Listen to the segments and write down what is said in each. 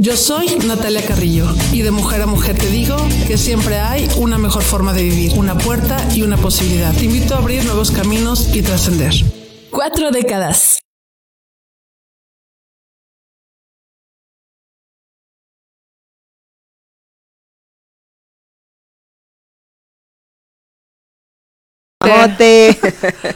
Yo soy Natalia Carrillo y de mujer a mujer te digo que siempre hay una mejor forma de vivir, una puerta y una posibilidad. Te invito a abrir nuevos caminos y trascender. Cuatro décadas. bigote.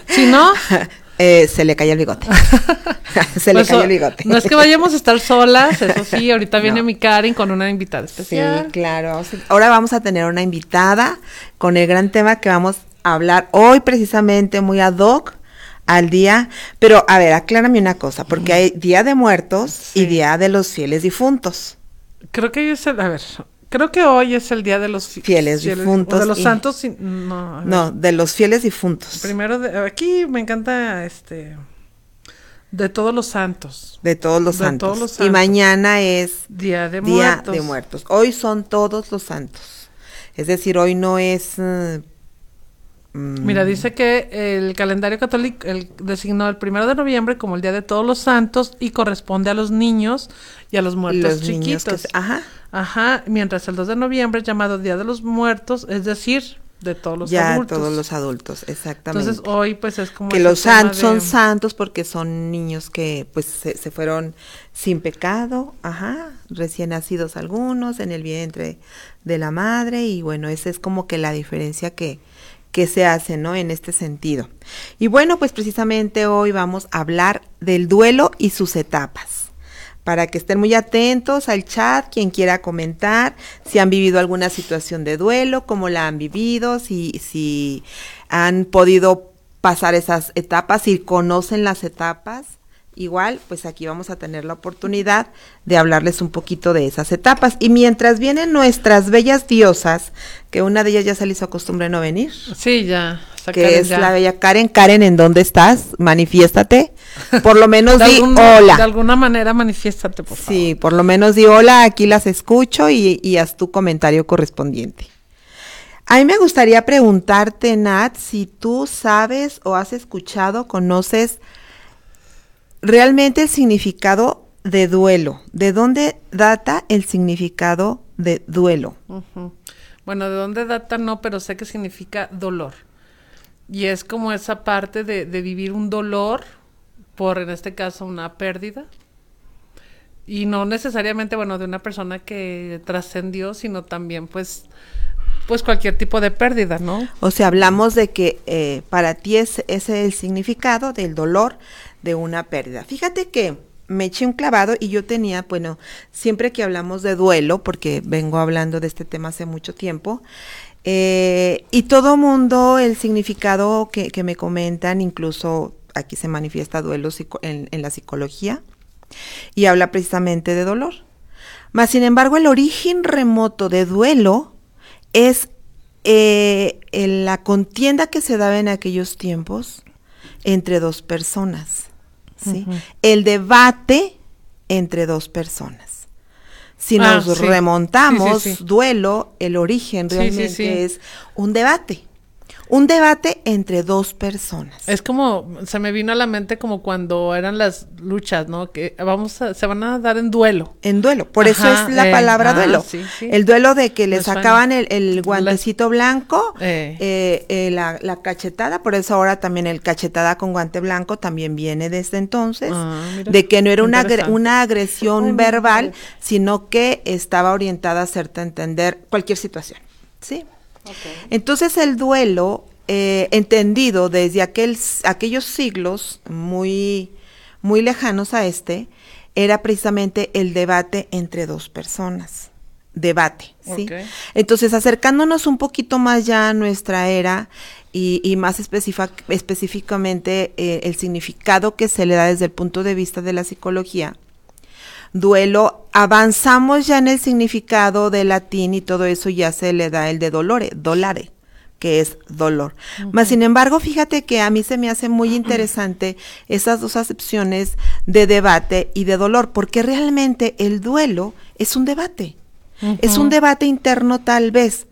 Si no, Eh, se le cayó el bigote. se le pues, cayó el bigote. no es que vayamos a estar solas, eso sí, ahorita viene mi Karen con una invitada Sí, especial. claro. Sí. Ahora vamos a tener una invitada con el gran tema que vamos a hablar hoy precisamente muy ad hoc al día. Pero a ver, aclárame una cosa, porque hay Día de Muertos y. Día de los Fieles Difuntos. Creo que es el, a ver, creo que hoy es el día de los fi- Fieles difuntos o de los y- santos, no. No, de los Fieles Difuntos. Primero, de- aquí me encanta este, de todos los santos, De todos los De santos. todos los Y santos. mañana es día de Día muertos. de Muertos. Hoy son todos los santos. Es decir, hoy no es... eh, Mira, dice que el calendario católico el, designó el primero de noviembre como el día de todos los santos y corresponde a los niños y a los muertos los niños que chiquitos. ajá. Ajá, mientras el 2 de noviembre es llamado Día de los Muertos, es decir, de todos los ya adultos. todos los adultos, exactamente. Entonces hoy pues es como que los santos son de- santos porque son niños que pues se, se fueron sin pecado, ajá, recién nacidos algunos en el vientre de la madre y bueno, esa es como que la diferencia que que se hace, ¿no? En este sentido. Y bueno, pues precisamente hoy vamos a hablar del duelo y sus etapas. Para que estén muy atentos al chat, quien quiera comentar, si han vivido alguna situación de duelo, cómo la han vivido, si, si han podido pasar esas etapas, si conocen las etapas. Igual, pues aquí vamos a tener la oportunidad de hablarles un poquito de esas etapas. Y mientras vienen nuestras bellas diosas, que una de ellas ya se le hizo costumbre no venir, Sí, ya. que es ya. la bella Karen. Karen, ¿en dónde estás? Manifiéstate. Por lo menos di algún- De hola. alguna manera manifiéstate, por favor. Sí, por lo menos di hola, aquí las escucho y, y haz tu comentario correspondiente. A mí me gustaría preguntarte, Nat, si tú sabes o has escuchado, conoces realmente el significado de duelo. ¿De dónde data el significado de duelo? Bueno, ¿de dónde data? No, pero sé que significa dolor. Y es como esa parte de, de vivir un dolor por, en este caso, una pérdida. Y no necesariamente, bueno, de una persona que trascendió, sino también, pues, pues cualquier tipo de pérdida, ¿no? O sea, hablamos de que eh, para ti es, ese es el significado del dolor de una pérdida. Fíjate que me eché un clavado y yo tenía, bueno, siempre que hablamos de duelo, porque vengo hablando de este tema hace mucho tiempo, eh, y todo mundo, el significado que, me comentan, incluso aquí se manifiesta duelo en, en la psicología, y habla precisamente de dolor. Mas, sin embargo, el origen remoto de duelo es eh, en la contienda que se daba en aquellos tiempos entre dos personas. ¿Sí? El debate entre dos personas. Si Ah, nos sí. remontamos, Sí, duelo, el origen realmente es un debate. Un debate entre dos personas. Es como, se me vino a la mente como cuando eran las luchas, ¿no? Que vamos a, se van a dar en duelo. En duelo, por eso es la eh, palabra ah, duelo. sí, sí. El duelo de que le Me sacaban el, el guantecito blanco, Eh. eh, eh, la, la cachetada, por eso ahora también el cachetada con guante blanco también viene desde entonces, Ah, mira, de que no era una, agre- una agresión Ay, verbal, sino que estaba orientada a hacerte entender cualquier situación, ¿sí? Entonces el duelo eh, entendido desde aquel, aquellos siglos muy, muy lejanos a este, era precisamente el debate entre dos personas. Debate, ¿sí? Entonces, acercándonos un poquito más ya a nuestra era y, y más específicamente eh, el significado que se le da desde el punto de vista de la psicología, duelo, avanzamos ya en el significado del latín y todo eso ya se le da el de dolore, dolare, que es dolor. Mas sin embargo, fíjate que a mí se me hace muy interesante esas dos acepciones de debate y de dolor, porque realmente el duelo es un debate. Es un debate interno tal vez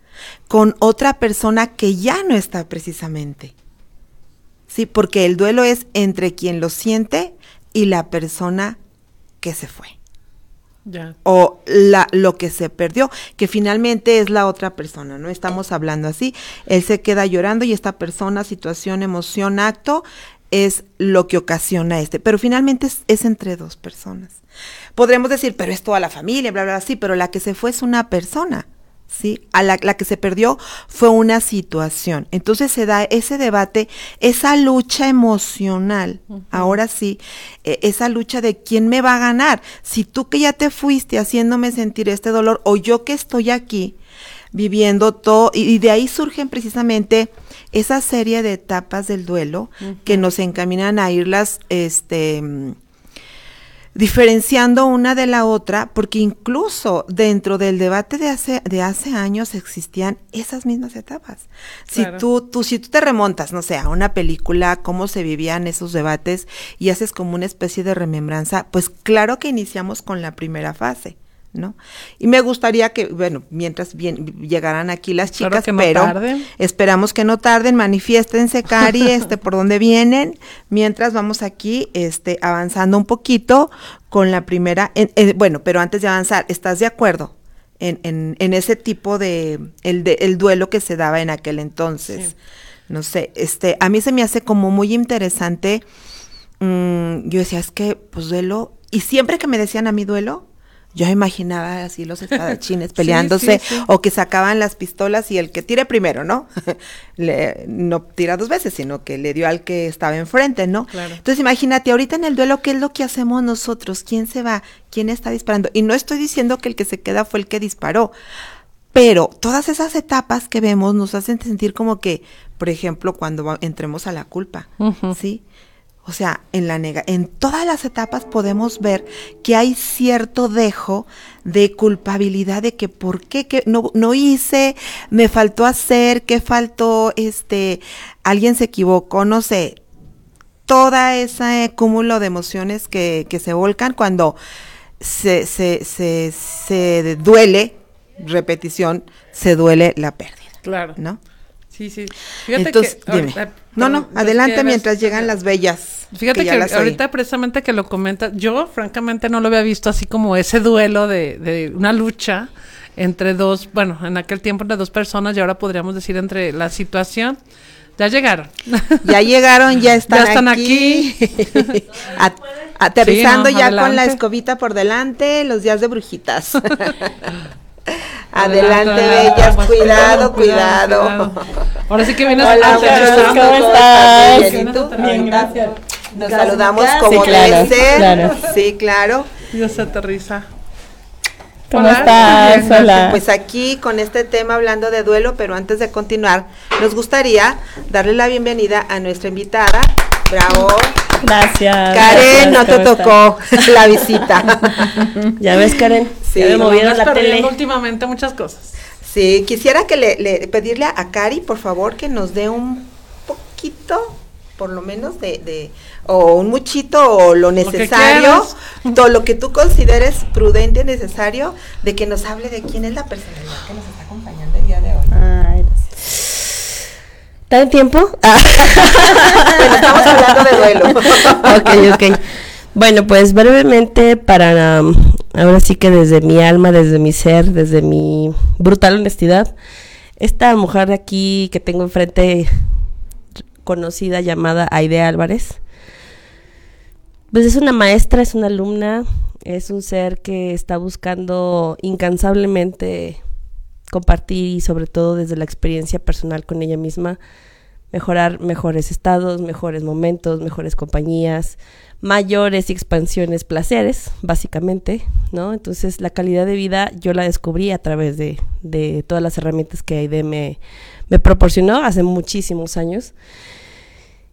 con otra persona que ya no está precisamente. Sí, porque el duelo es entre quien lo siente y la persona que se fue O la, lo que se perdió, que finalmente es la otra persona, ¿no? Estamos hablando así, él se queda llorando y esta persona, situación, emoción, acto, es lo que ocasiona este, pero finalmente es, es entre dos personas. Podremos decir, pero es toda la familia, bla, bla, bla, sí, pero la que se fue es una persona. ¿Sí? A la, la que se perdió fue una situación. Entonces se da ese debate, esa lucha emocional, ahora sí, eh, esa lucha de quién me va a ganar. Si tú que ya te fuiste haciéndome sentir este dolor o yo que estoy aquí viviendo todo, y, y de ahí surgen precisamente esa serie de etapas del duelo que nos encaminan a irlas, este, diferenciando una de la otra, porque incluso dentro del debate de hace, de hace años existían esas mismas etapas. Si Claro. tú, tú, si tú te remontas, no sé, a una película, cómo se vivían esos debates y haces como una especie de remembranza, pues claro que iniciamos con la primera fase. ¿No? Y me gustaría que, bueno, mientras bien, llegaran aquí las chicas, no pero tarden. esperamos que no tarden, manifiéstense, Cari, este, por dónde vienen, mientras vamos aquí, este, avanzando un poquito con la primera, en- eh, bueno, pero antes de avanzar, ¿estás de acuerdo en, en, en ese tipo de el, de, el duelo que se daba en aquel entonces? Sí. No sé, este, a mí se me hace como muy interesante, mm, yo decía, es que, pues duelo, y siempre que me decían a mí duelo, yo imaginaba así los espadachines peleándose sí, sí. o que sacaban las pistolas y el que tire primero, ¿no? Le- no tira dos veces, sino que le dio al que estaba enfrente, ¿no? Claro. Entonces imagínate, ahorita en el duelo, ¿qué es lo que hacemos nosotros? ¿Quién se va? ¿Quién está disparando? Y no estoy diciendo que el que se queda fue el que disparó, pero todas esas etapas que vemos nos hacen sentir como que, por ejemplo, cuando entremos a la culpa. ¿sí? O sea, en la nega, en todas las etapas podemos ver que hay cierto dejo de culpabilidad de que por qué que no, no hice, me faltó hacer, que faltó, este, alguien se equivocó, no sé, toda ese cúmulo de emociones que, que se volcan cuando se, se, se, se duele, repetición, se duele la pérdida, Claro. ¿no? Sí, sí. Fíjate Entonces, que. dime. ahorita- no, no, adelante mientras llegan las bellas. Fíjate que, oí. ahorita precisamente que lo comentas, yo francamente no lo había visto así como ese duelo de, de una lucha entre dos, bueno, en aquel tiempo entre dos personas y ahora podríamos decir entre la situación. Ya llegaron. Ya llegaron, ya están, Ya están aquí. A- aterrizando Sí, no, ya con la escobita por delante, los días de brujitas. adelante, adelante, bellas, pues, cuidado, cuidado. Ahora sí que vienes Hola. ¿cómo estás? Bien, ¿y tú? Bien, gracias. Nos saludamos Sí, como claro, debe ser. claro. Sí, claro. Se aterriza. ¿Cómo Hola, estás? bien, Hola. Pues aquí con este tema hablando de duelo, pero antes de continuar, nos gustaría darle la bienvenida a nuestra invitada. Bravo. Gracias. Karen, gracias, no te ¿cómo tocó la visita. Ya ves, Karen. Sí. ya me movieron la tele. últimamente muchas cosas. Sí, quisiera que le, le- pedirle a, a Cari, por favor, que nos dé un poquito, por lo menos de, de o un muchito o lo necesario, todo lo que tú consideres prudente, necesario, de que nos hable de quién es la personalidad que nos está acompañando el día de hoy. Ay, gracias. ¿Está en tiempo? Ah. Bueno, estamos hablando de duelo. ok, ok. Bueno, pues brevemente para um, ahora sí que desde mi alma, desde mi ser, desde mi brutal honestidad, esta mujer de aquí que tengo enfrente conocida llamada Aide Álvarez, pues es una maestra, es una alumna, es un ser que está buscando incansablemente compartir y sobre todo desde la experiencia personal con ella misma, mejorar mejores estados, mejores momentos, mejores compañías, mayores expansiones, placeres, básicamente, ¿no? Entonces la calidad de vida yo la descubrí a través de, todas las herramientas que AID me, me proporcionó hace muchísimos años.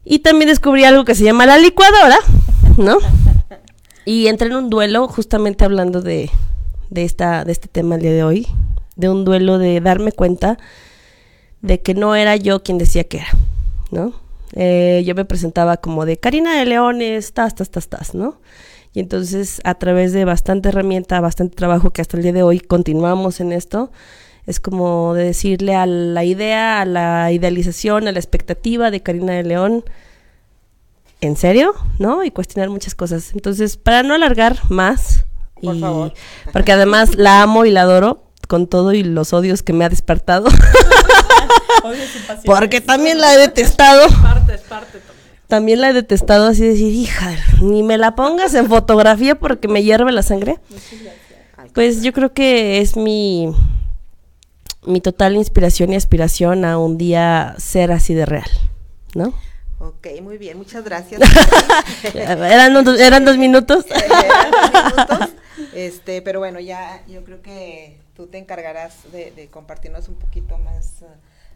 Y también descubrí algo que se llama la licuadora, ¿no? Y entré en un duelo justamente hablando de, de, esta, de este tema el día de hoy, de un duelo de darme cuenta de que no era yo quien decía que era, ¿no? Eh, yo me presentaba como de Karina de Leones, tas, tas, tas, tas, ¿no? Y entonces a través de bastante herramienta, bastante trabajo que hasta el día de hoy continuamos en esto, es como de decirle a la idea, a la idealización, a la expectativa de Karina de León, ¿en serio? ¿No? Y cuestionar muchas cosas. Entonces, para no alargar más, y porque además la amo y la adoro con todo y los odios que me ha despertado. Porque también la he detestado. Parte, parte también. la he detestado así decir, hija, ni me la pongas en fotografía porque me hierve la sangre. Pues yo creo que es mi mi total inspiración y aspiración a un día ser así de real, ¿no? Ok, muy bien, muchas gracias. ¿Eran, ¿Eran dos minutos? eran dos minutos. Este, pero bueno, ya yo creo que tú te encargarás de, compartirnos un poquito más uh,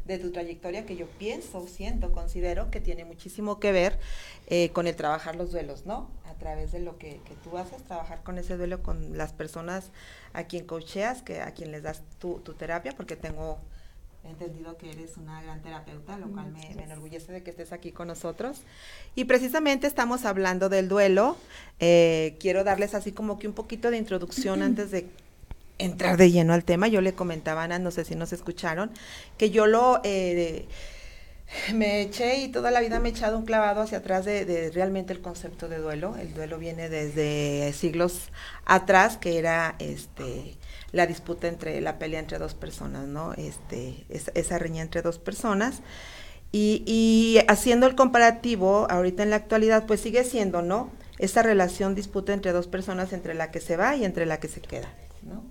de tu trayectoria que yo pienso, siento, considero que tiene muchísimo que ver eh, con el trabajar los duelos, ¿no? A través de lo que, tú haces, trabajar con ese duelo con las personas a quien coacheas, que a quien les das tu, tu terapia, porque tengo entendido que eres una gran terapeuta, lo cual me, enorgullece de que estés aquí con nosotros. Y precisamente estamos hablando del duelo. Eh, quiero darles así como que un poquito de introducción antes de entrar de lleno al tema. Yo le comentaba Ana, no sé si nos escucharon, que yo lo... Eh, me eché y toda la vida me he echado un clavado hacia atrás de, de, realmente el concepto de duelo. El duelo viene desde siglos atrás, que era este la disputa entre, la pelea entre dos personas, ¿no? Este, esa riña entre dos personas. Y, y, haciendo el comparativo, ahorita en la actualidad, pues sigue siendo, ¿no? Esa relación disputa entre dos personas, entre la que se va y entre la que se queda, ¿no?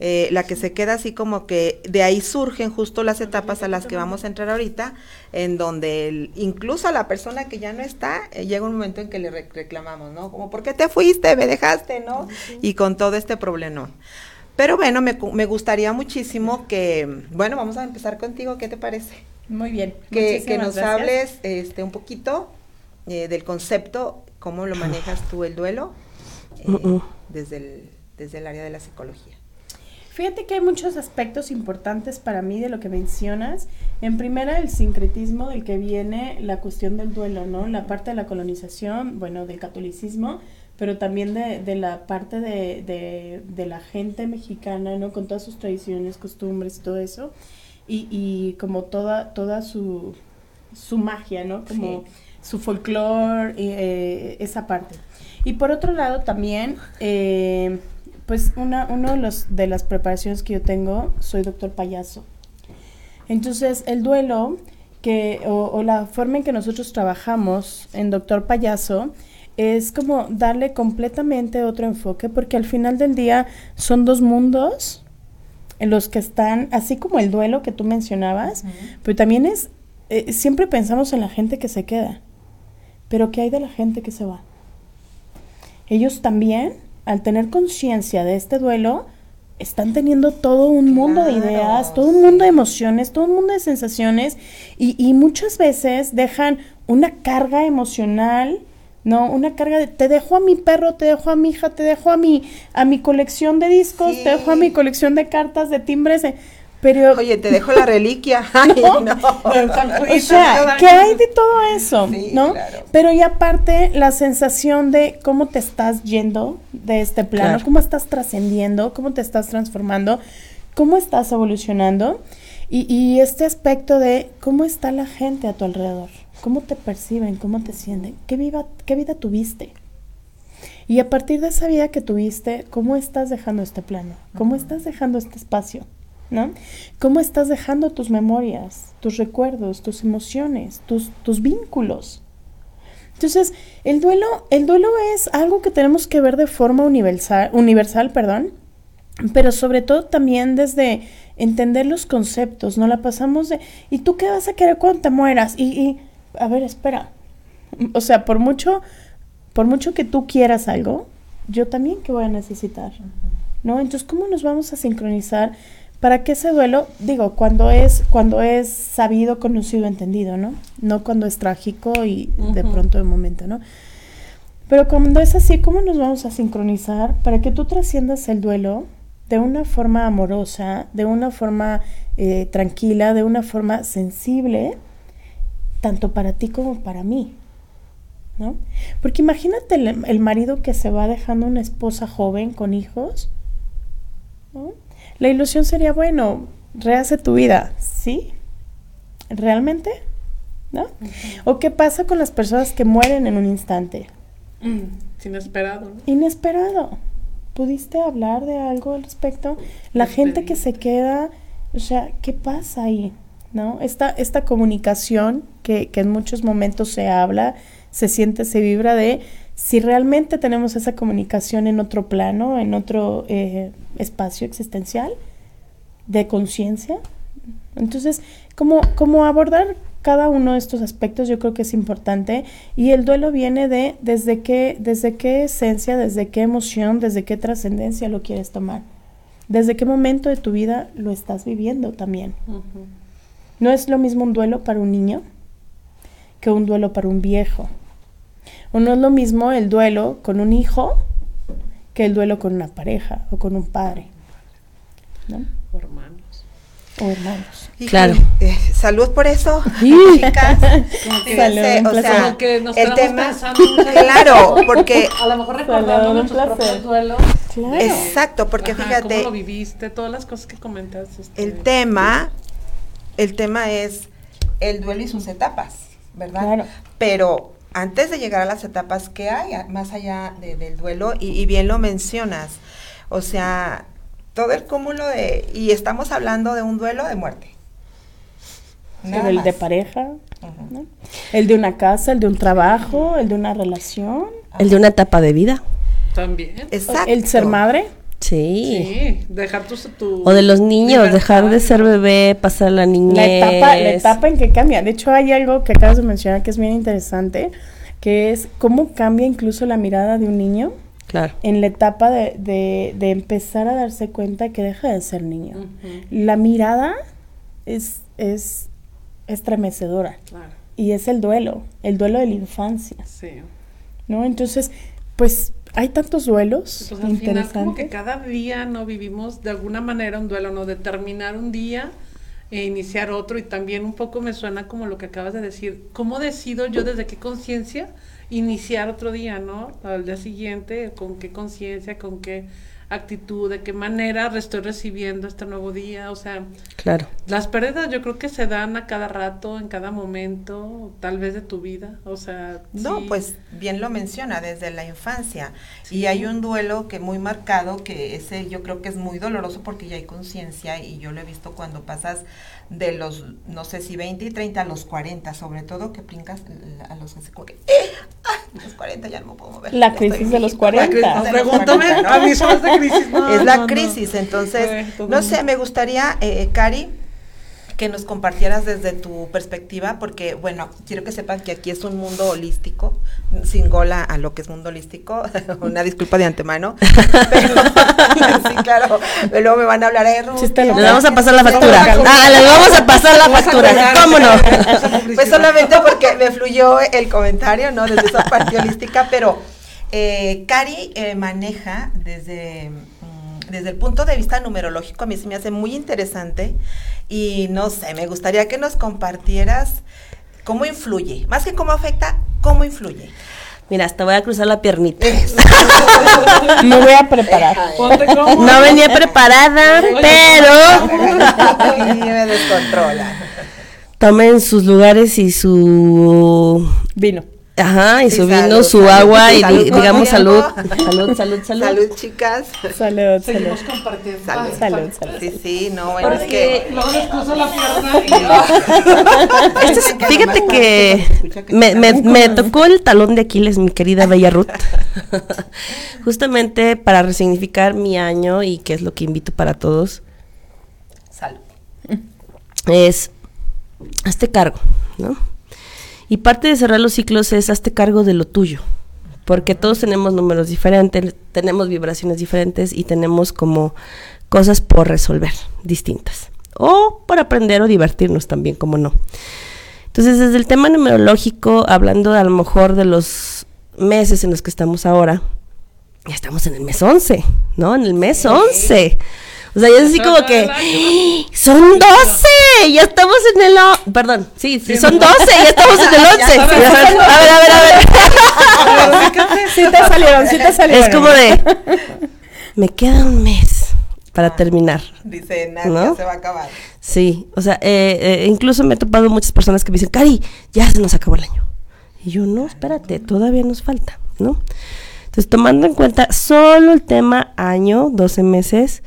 Eh, la que se queda así como que de ahí surgen justo las etapas a las que vamos a entrar ahorita, en donde incluso a la persona que ya no está, eh, llega un momento en que le reclamamos, ¿no? Como, ¿por qué te fuiste? ¿Me dejaste? ¿No? Y con todo este problema. Pero bueno, me, me, gustaría muchísimo que, bueno, vamos a empezar contigo, ¿qué te parece? Muy bien. Que, que nos hables este, un poquito eh, del concepto, cómo lo manejas tú el duelo eh, desde, el, desde el área de la psicología. Fíjate que hay muchos aspectos importantes para mí de lo que mencionas. En primera, el sincretismo del que viene la cuestión del duelo, ¿no? La parte de la colonización, bueno, del catolicismo, pero también de, de la parte de, de, de, la gente mexicana, ¿no? Con todas sus tradiciones, costumbres todo eso. Y, y como toda, toda su, su magia, ¿no? Como su folclore, eh, esa parte. Y por otro lado también, eh, pues una, uno de, los, de las preparaciones que yo tengo, soy doctor payaso. Entonces, el duelo que, o, o la forma en que nosotros trabajamos en doctor payaso, es como darle completamente otro enfoque, porque al final del día son dos mundos en los que están, así como el duelo que tú mencionabas, pero también es, eh, siempre pensamos en la gente que se queda, pero ¿qué hay de la gente que se va? Ellos también, al tener conciencia de este duelo, están teniendo todo un mundo de ideas, todo un mundo de emociones, todo un mundo de sensaciones y, y muchas veces dejan una carga emocional no, una carga de te dejo a mi perro, te dejo a mi hija, te dejo a mi a mi colección de discos, te dejo a mi colección de cartas, de timbres, eh, pero Oye, te dejo la reliquia. no, O sea, ¿qué hay de todo eso? ¿No? Pero y aparte la sensación de cómo te estás yendo de este plano, cómo estás trascendiendo, cómo te estás transformando, cómo estás evolucionando y, y este aspecto de cómo está la gente a tu alrededor cómo te perciben, cómo te sienten, qué, viva, qué vida tuviste. Y a partir de esa vida que tuviste, ¿cómo estás dejando este plano? ¿Cómo estás dejando este espacio? ¿No? ¿Cómo estás dejando tus memorias, tus recuerdos, tus emociones, tus, tus vínculos? Entonces, el duelo, el duelo es algo que tenemos que ver de forma universal, universal, perdón, pero sobre todo también desde entender los conceptos, no la pasamos de, ¿y tú qué vas a querer cuando te mueras? Y, y a ver, espera. O sea, por mucho, por mucho que tú quieras algo, yo también que voy a necesitar. ¿No? Entonces, ¿cómo nos vamos a sincronizar para que ese duelo, digo, cuando es, cuando es sabido, conocido, entendido, ¿no? No cuando es trágico y de pronto de momento, ¿no? Pero cuando es así, ¿cómo nos vamos a sincronizar para que tú trasciendas el duelo de una forma amorosa, de una forma eh, tranquila, de una forma sensible, tanto para ti como para mí? ¿No? Porque imagínate el, el marido que se va dejando una esposa joven con hijos. La ilusión sería, bueno, rehace tu vida, ¿sí? ¿Realmente? ¿No? ¿O qué pasa con las personas que mueren en un instante? Mm, es inesperado, ¿no? Inesperado. ¿Pudiste hablar de algo al respecto? La gente que se queda, o sea, ¿qué pasa ahí? ¿No? Esta, esta comunicación que, que en muchos momentos se habla, se siente, se vibra de si realmente tenemos esa comunicación en otro plano, en otro eh, espacio existencial de conciencia. Entonces, ¿cómo, cómo abordar cada uno de estos aspectos yo creo que es importante y el duelo viene de desde qué, desde qué esencia, desde qué emoción, desde qué trascendencia lo quieres tomar. Desde qué momento de tu vida lo estás viviendo también. No es lo mismo un duelo para un niño que un duelo para un viejo. O no es lo mismo el duelo con un hijo que el duelo con una pareja o con un padre. ¿no? O hermanos. O hermanos. Claro. eh, salud por eso, Sí. chicas. Como que, Fíjense, un o sea, como que nos el tema, claro, porque A lo mejor Salud, recordando un nuestros placer. propios duelos. Claro. exacto, porque Ajá, fíjate, ¿Cómo lo viviste? Todas las cosas que comentas. este, el tema, el tema es el duelo y sus etapas, ¿verdad? Claro. Pero antes de llegar a las etapas que hay, más allá de- del duelo, y, y bien lo mencionas, o sea, todo el cúmulo de, y estamos hablando de un duelo de muerte. El de pareja, el de una casa, el de un trabajo, el de una relación, El de una etapa de vida. También. Exacto. el ser madre. Sí. Sí, dejar tu, tu O de los niños, dejar de ser bebé, pasar la niñez. La etapa, la etapa en que cambia. De hecho, hay algo que acabas de mencionar que es bien interesante, que es cómo cambia incluso la mirada de un niño Claro. en la etapa de, de- de empezar a darse cuenta que deja de ser niño. La mirada es, es estremecedora Claro, y es el duelo, el duelo de la infancia, sí. ¿no? Entonces, pues hay tantos duelos Pues al final como que cada día no vivimos de alguna manera un duelo, no determinar un día e iniciar otro. Y también un poco me suena como lo que acabas de decir, ¿cómo decido yo desde qué conciencia iniciar otro día, no? Al día siguiente, con qué conciencia, con qué actitud, de qué manera estoy recibiendo este nuevo día, o sea, Claro. las pérdidas yo creo que se dan a cada rato, en cada momento, tal vez de tu vida, o sea, No, sí. pues bien lo menciona desde la infancia. Sí. Y hay un duelo que muy marcado, que ese yo creo que es muy doloroso porque ya hay conciencia y yo lo he visto cuando pasas de los, no sé si 20 y 30 a los 40, sobre todo que brincas a los así como que, ¡eh! ¡Ah! Los 40 ya no me puedo mover. La crisis de los viejito. La 40. crisis No, de los pregúntame, 40, ¿no? a mí son de crisis. No, es la no, crisis, entonces, no sé, me gustaría, eh, Cari, que nos compartieras desde tu perspectiva, porque, bueno, quiero que sepan que aquí es un mundo holístico, sin gola a lo que es mundo holístico, una disculpa de antemano, pero, sí, claro, luego me van a hablar de Ruth. Les vamos a pasar la factura. Ah, les vamos a pasar la factura. ¿Cómo no? Pues solamente porque me fluyó el comentario, ¿no? Desde esa parte holística, pero eh, Cari eh, maneja desde, desde el punto de vista numerológico, a mí se me hace muy interesante y no sé, me gustaría que nos compartieras cómo influye, más que cómo afecta, cómo influye. Mira, hasta voy a cruzar la piernita. Me voy a preparar. No venía preparada, pero y me descontrola. tomen sus lugares y su Vino. Ajá, y Sí, su salud, su salud, agua y salud digamos salud. Salud, salud, salud. Salud, chicas. Salud, salud. Seguimos compartiendo. Salud. Salud, salud. Sí, sí, no, bueno, es Porque- que... Luego les cruzo la pierna y Este es- fíjate que me, me, me tocó el talón de Aquiles, mi querida Bella Ruth. Justamente para resignificar mi año y que es lo que invito para todos. Salud. es, hazte cargo, ¿no? Y parte de cerrar los ciclos es hazte cargo de lo tuyo, porque todos tenemos números diferentes, tenemos vibraciones diferentes y tenemos como cosas por resolver distintas. O por aprender o divertirnos también, como no. Entonces, desde el tema numerológico, hablando a lo mejor de los meses en los que estamos ahora, ya estamos en el mes 11, ¿no? En el mes 11. O sea, ya es así como que ¡Ah! son 12, ya estamos en el o- perdón, sí, sí, son 12, ya estamos en el 11. A ver, a ver, a ver. Sí te salieron, sí te salieron. Es como de me queda un mes para terminar. Dice, Nadia, ¿No? se va a acabar. Sí, o sea, eh, eh, incluso me he topado muchas personas que me dicen, Cari, ya se nos acabó el año. Y yo, no, espérate, todavía nos falta, ¿no? Entonces, tomando en cuenta solo el tema año, 12 meses,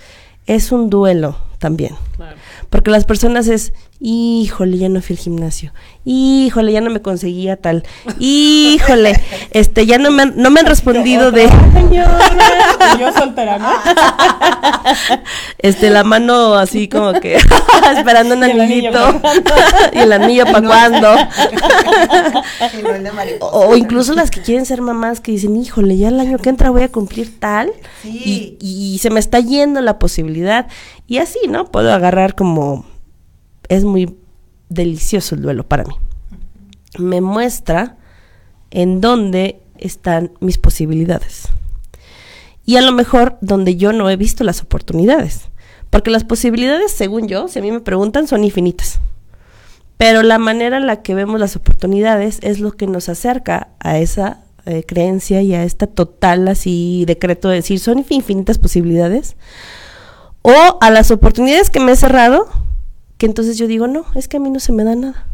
es un duelo también. Claro. Porque las personas es, híjole, ya no fui al gimnasio, híjole, ya no me conseguía tal, híjole, este, ya no me han, no me han respondido de, yo soltera, ¿no? este, la mano así como que esperando un anillito y el anillo para cuando. O, o incluso las que quieren ser mamás que dicen, híjole, ya el año que entra voy a cumplir tal Sí. y, y se me está yendo la posibilidad. Y así, ¿no? Puedo agarrar como... Es muy delicioso el duelo para mí. Me muestra en dónde están mis posibilidades. Y a lo mejor donde yo no he visto las oportunidades. Porque las posibilidades, según yo, si a mí me preguntan, son infinitas. Pero la manera en la que vemos las oportunidades es lo que nos acerca a esa eh, creencia y a esta total así decreto de decir son infinitas posibilidades. O a las oportunidades que me he cerrado, que entonces yo digo, no, es que a mí no se me da nada.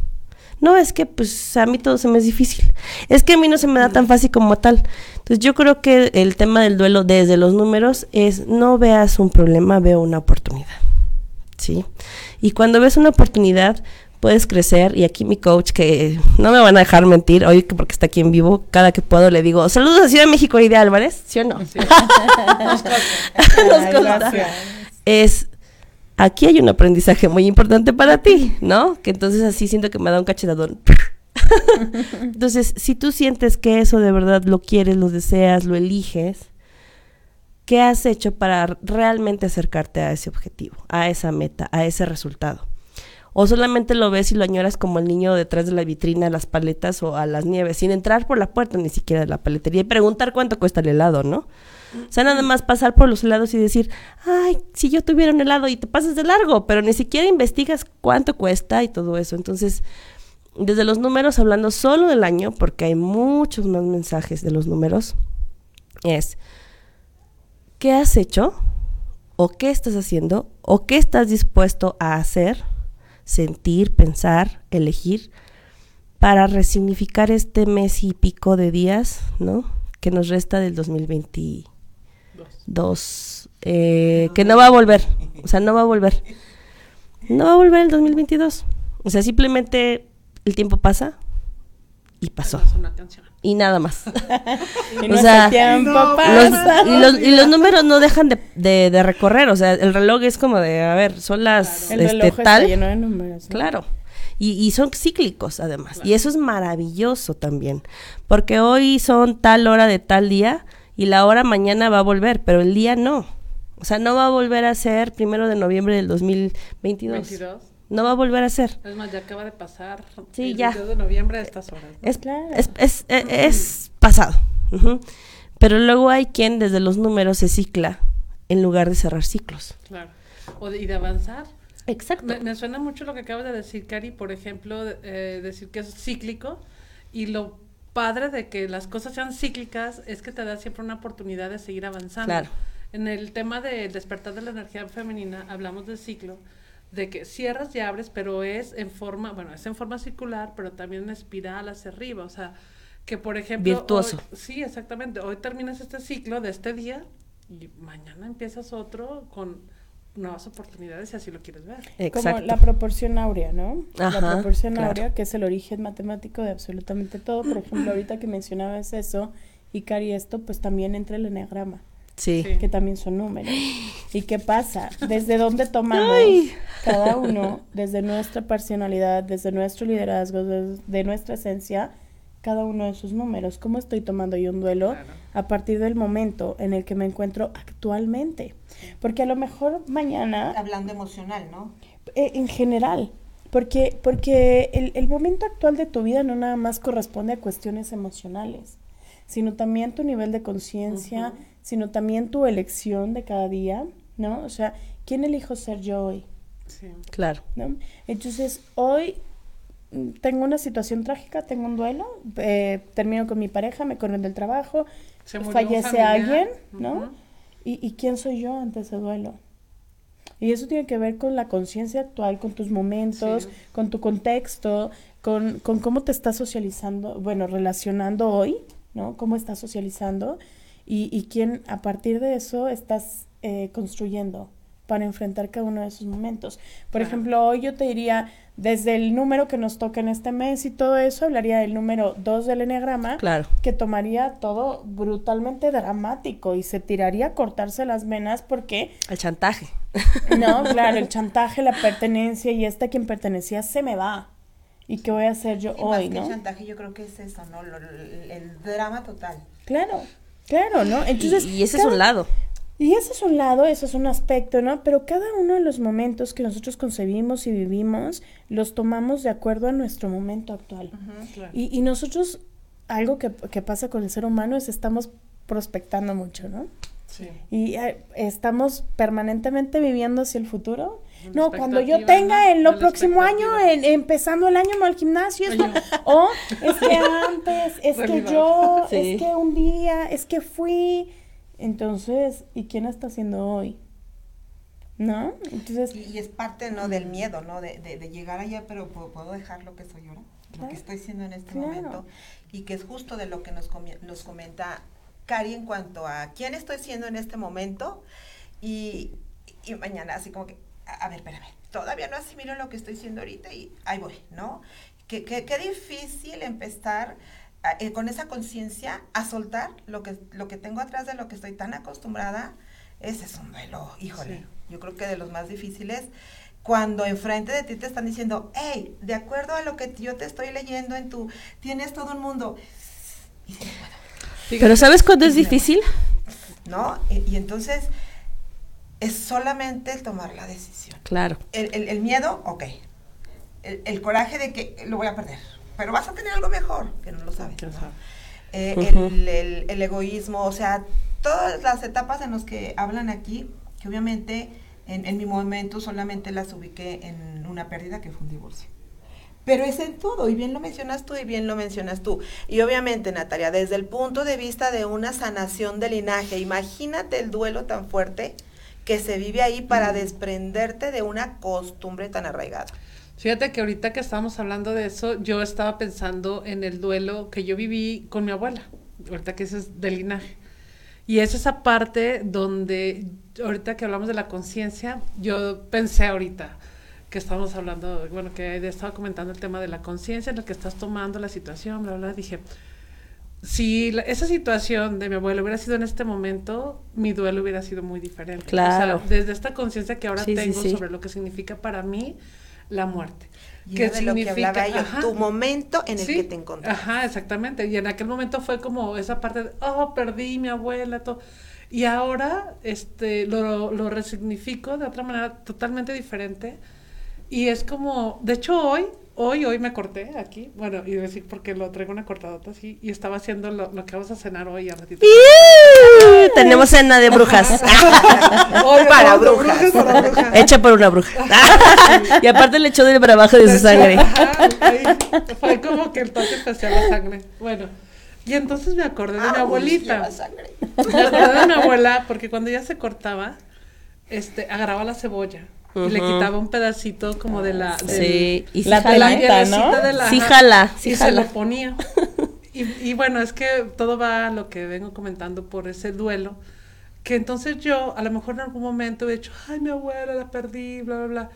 No, es que pues a mí todo se me es difícil. Es que a mí no se me da tan fácil como tal. Entonces yo creo que el tema del duelo desde los números es no veas un problema, veo una oportunidad. ¿Sí? Y cuando ves una oportunidad, puedes crecer. Y aquí mi coach, que no me van a dejar mentir, hoy que porque está aquí en vivo, cada que puedo le digo, saludos a Ciudad de México y de Álvarez, ¿sí o no? Sí. Nos consta. gracias. Es, aquí hay un aprendizaje muy importante para ti, ¿no? Que entonces así siento que me da un cachetadón. entonces, si tú sientes que eso de verdad lo quieres, lo deseas, lo eliges, ¿qué has hecho para realmente acercarte a ese objetivo, a esa meta, a ese resultado? O solamente lo ves y lo añoras como el niño detrás de la vitrina a las paletas o a las nieves, sin entrar por la puerta ni siquiera de la paletería y preguntar cuánto cuesta el helado, ¿no? O sea, nada más pasar por los helados y decir, ay, si yo tuviera un helado y te pasas de largo, pero ni siquiera investigas cuánto cuesta y todo eso. Entonces, desde los números, hablando solo del año, porque hay muchos más mensajes de los números, es, ¿qué has hecho? ¿O qué estás haciendo? ¿O qué estás dispuesto a hacer, sentir, pensar, elegir para resignificar este mes y pico de días, ¿no? Que nos resta del 2022 dos, eh, que no va a volver, o sea, no va a volver, no va a volver el 2022, o sea, simplemente el tiempo pasa y pasó y nada más. Y O sea, tiempo no, pasa. Los- y, los, y los números no dejan de, de- de recorrer, o sea, el reloj es como de, a ver, son las El este, reloj está tal, lleno de números. ¿no? Claro. Y, y son cíclicos además. Y eso es maravilloso también. Porque hoy son tal hora de tal día y la hora mañana va a volver, pero el día no. O sea, no va a volver a ser primero de noviembre del 2022. 22. No va a volver a ser. Es más, ya acaba de pasar. Sí, el ya. 22 de noviembre a estas horas. ¿no? Es, Claro. es, es, e- es pasado. Pero luego hay quien desde los números se cicla en lugar de cerrar ciclos. Claro. O de, y de avanzar. Exacto. Me, me suena mucho lo que acabas de decir, Cari, por ejemplo, de- eh, decir que es cíclico y lo padre de que las cosas sean cíclicas es que te da siempre una oportunidad de seguir avanzando. Claro. En el tema del despertar de la energía femenina hablamos de ciclo, de que cierras y abres, pero es en forma, bueno, es en forma circular, pero también en espiral hacia arriba, o sea, que por ejemplo... Virtuoso. hoy- sí, exactamente. Hoy terminas este ciclo de este día y mañana empiezas otro con nuevas oportunidades si así lo quieres ver. Como Exacto. la proporción áurea, ¿no? Ajá, la proporción claro. áurea, que es el origen matemático de absolutamente todo. Por ejemplo, ahorita que mencionabas eso, y Cari, esto, pues también entra el eneagrama. Sí. Que también son números. ¿Y qué pasa? ¿Desde dónde tomamos cada uno, desde nuestra personalidad, desde nuestro liderazgo, desde nuestra esencia, cada uno de sus números? ¿Cómo estoy tomando yo un duelo Claro. a partir del momento en el que me encuentro actualmente? Porque a lo mejor mañana Hablando emocional, ¿no? eh, en general. Porque, porque el, el momento actual de tu vida no nada más corresponde a cuestiones emocionales, sino también tu nivel de conciencia, sino también tu elección de cada día, ¿no? O sea, ¿quién elijo ser yo hoy? Sí. Claro. ¿no? Entonces, hoy mm, tengo una situación trágica, tengo un duelo, eh, termino con mi pareja, me corren del trabajo, Se murió un fallece alguien, ¿no? Ujú. ¿Y, ¿Y quién soy yo ante ese duelo? Y eso tiene que ver con la conciencia actual, con tus momentos, Sí. con tu contexto, con, con cómo te estás socializando, bueno, relacionando hoy, ¿no? Cómo estás socializando y, y quién a partir de eso estás eh, construyendo para enfrentar cada uno de esos momentos. Por Claro. ejemplo, hoy yo te diría, desde el número que nos toca en este mes y todo eso, hablaría del número 2 del enneagrama, Claro. que tomaría todo brutalmente dramático y se tiraría a cortarse las venas porque, El chantaje. no, claro, el chantaje, la pertenencia y este a quien pertenecía se me va. ¿Y qué voy a hacer yo Y más hoy, que no? el chantaje, yo creo que es eso, ¿no? Lo- el, el drama total. Claro, claro, ¿no? Entonces, y, y ese es un lado. Y ese es un lado, ese es un aspecto, ¿no? Pero cada uno de los momentos que nosotros concebimos y vivimos, los tomamos de acuerdo a nuestro momento actual. Claro. Y, y nosotros, algo que, que pasa con el ser humano es estamos prospectando mucho, ¿no? Sí. Y eh, estamos permanentemente viviendo hacia el futuro. No, cuando yo tenga ¿no? en lo próximo año, en- empezando el año, me voy al gimnasio. Oye. o es que antes, es que Realidad. yo, Sí. es que un día, es que fui. Entonces, ¿y quién está haciendo hoy? ¿No? Entonces, Y, y es parte, ¿no? Del miedo, ¿no? De, de, de llegar allá, pero ¿puedo, puedo dejar lo que soy ahora, lo Claro. que estoy siendo en este Claro. momento. Y que es justo de lo que nos, comi- nos comenta Cari en cuanto a quién estoy siendo en este momento. Y, y mañana, así como que, a, a ver, espérame, todavía no asimilo lo que estoy siendo ahorita y ahí voy, ¿no? Qué, qué, qué difícil empezar eh, con esa conciencia a soltar lo que, lo que tengo atrás de lo que estoy tan acostumbrada. Ese es un duelo, híjole. Sí. Yo creo que de los más difíciles cuando enfrente de ti te están diciendo, hey, de acuerdo a lo que yo te estoy leyendo en tu, tienes todo un mundo. Y bueno, Pero ¿sabes cuándo es difícil? ¿no? Y, y entonces es solamente el tomar la decisión. Claro. El, el- el miedo, ok. El, el coraje de que lo voy a perder. Pero vas a tener algo mejor, que no lo sabes. Eh, Ujú. el, el- el egoísmo, o sea, todas las etapas en las que hablan aquí, que obviamente en, en mi momento solamente las ubiqué en una pérdida que fue un divorcio. Pero es en todo, y bien lo mencionas tú y bien lo mencionas tú. Y obviamente, Natalia, desde el punto de vista de una sanación de linaje, imagínate el duelo tan fuerte que se vive ahí para desprenderte de una costumbre tan arraigada. Fíjate que ahorita que estábamos hablando de eso, yo estaba pensando en el duelo que yo viví con mi abuela, ahorita que ese es del linaje. Y es esa parte donde, ahorita que hablamos de la conciencia, yo pensé ahorita que estábamos hablando, bueno, que estaba comentando el tema de la conciencia, en la que estás tomando la situación, bla, bla, dije, si la- esa situación de mi abuelo hubiera sido en este momento, mi duelo hubiera sido muy diferente. Claro. O sea, desde esta conciencia que ahora Sí, sí, tengo sí. sobre lo que significa para mí la muerte. Y era de lo que hablaba yo, Ajá. tu momento en el Sí, que te encontrabas. Ajá, exactamente. Y en aquel momento fue como esa parte de, oh, perdí mi abuela, todo. Y ahora este, lo, lo resignifico de otra manera totalmente diferente. Y es como, de hecho hoy, hoy, hoy me corté aquí, bueno, y decir porque lo traigo una cortadota así, y estaba haciendo lo, lo que vamos a cenar hoy a ratito. Tenemos cena de brujas. Hoy Para de brujas. para brujas. Hecha por una bruja. y aparte le echó del bravajo de su sangre. Fue como que el toque especial la sangre. Bueno, y entonces me acordé de mi Au, abuelita. Me acordé de mi abuela porque cuando ella se cortaba, este, agarraba la cebolla y le quitaba un pedacito como de la, del- Sí, y sí La de la jala. telita, pielecita ¿no? de la- Sí jala, sí y se jala. lo ponía. Y, y bueno, es que todo va a lo que vengo comentando por ese duelo, que entonces yo a lo mejor en algún momento he dicho, ay, mi abuela la perdí, bla, bla, bla.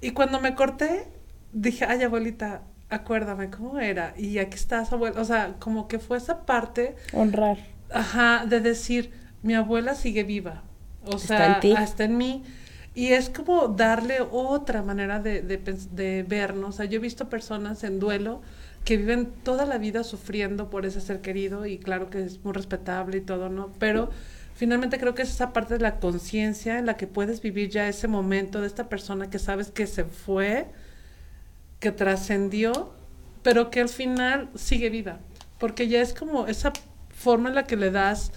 Y cuando me corté, dije, ay, abuelita, acuérdame cómo era. Y aquí estás, abuela. O sea, como que fue esa parte honrar. Ajá, de decir, mi abuela sigue viva. O Está sea, en ti. hasta en mí. Y es como darle otra manera de, de, de vernos. O sea, yo he visto personas en duelo que viven toda la vida sufriendo por ese ser querido y claro que es muy respetable y todo, ¿no? Pero finalmente creo que es esa parte de la conciencia en la que puedes vivir ya ese momento de esta persona que sabes que se fue, que trascendió, pero que al final sigue viva. Porque ya es como esa forma en la que le das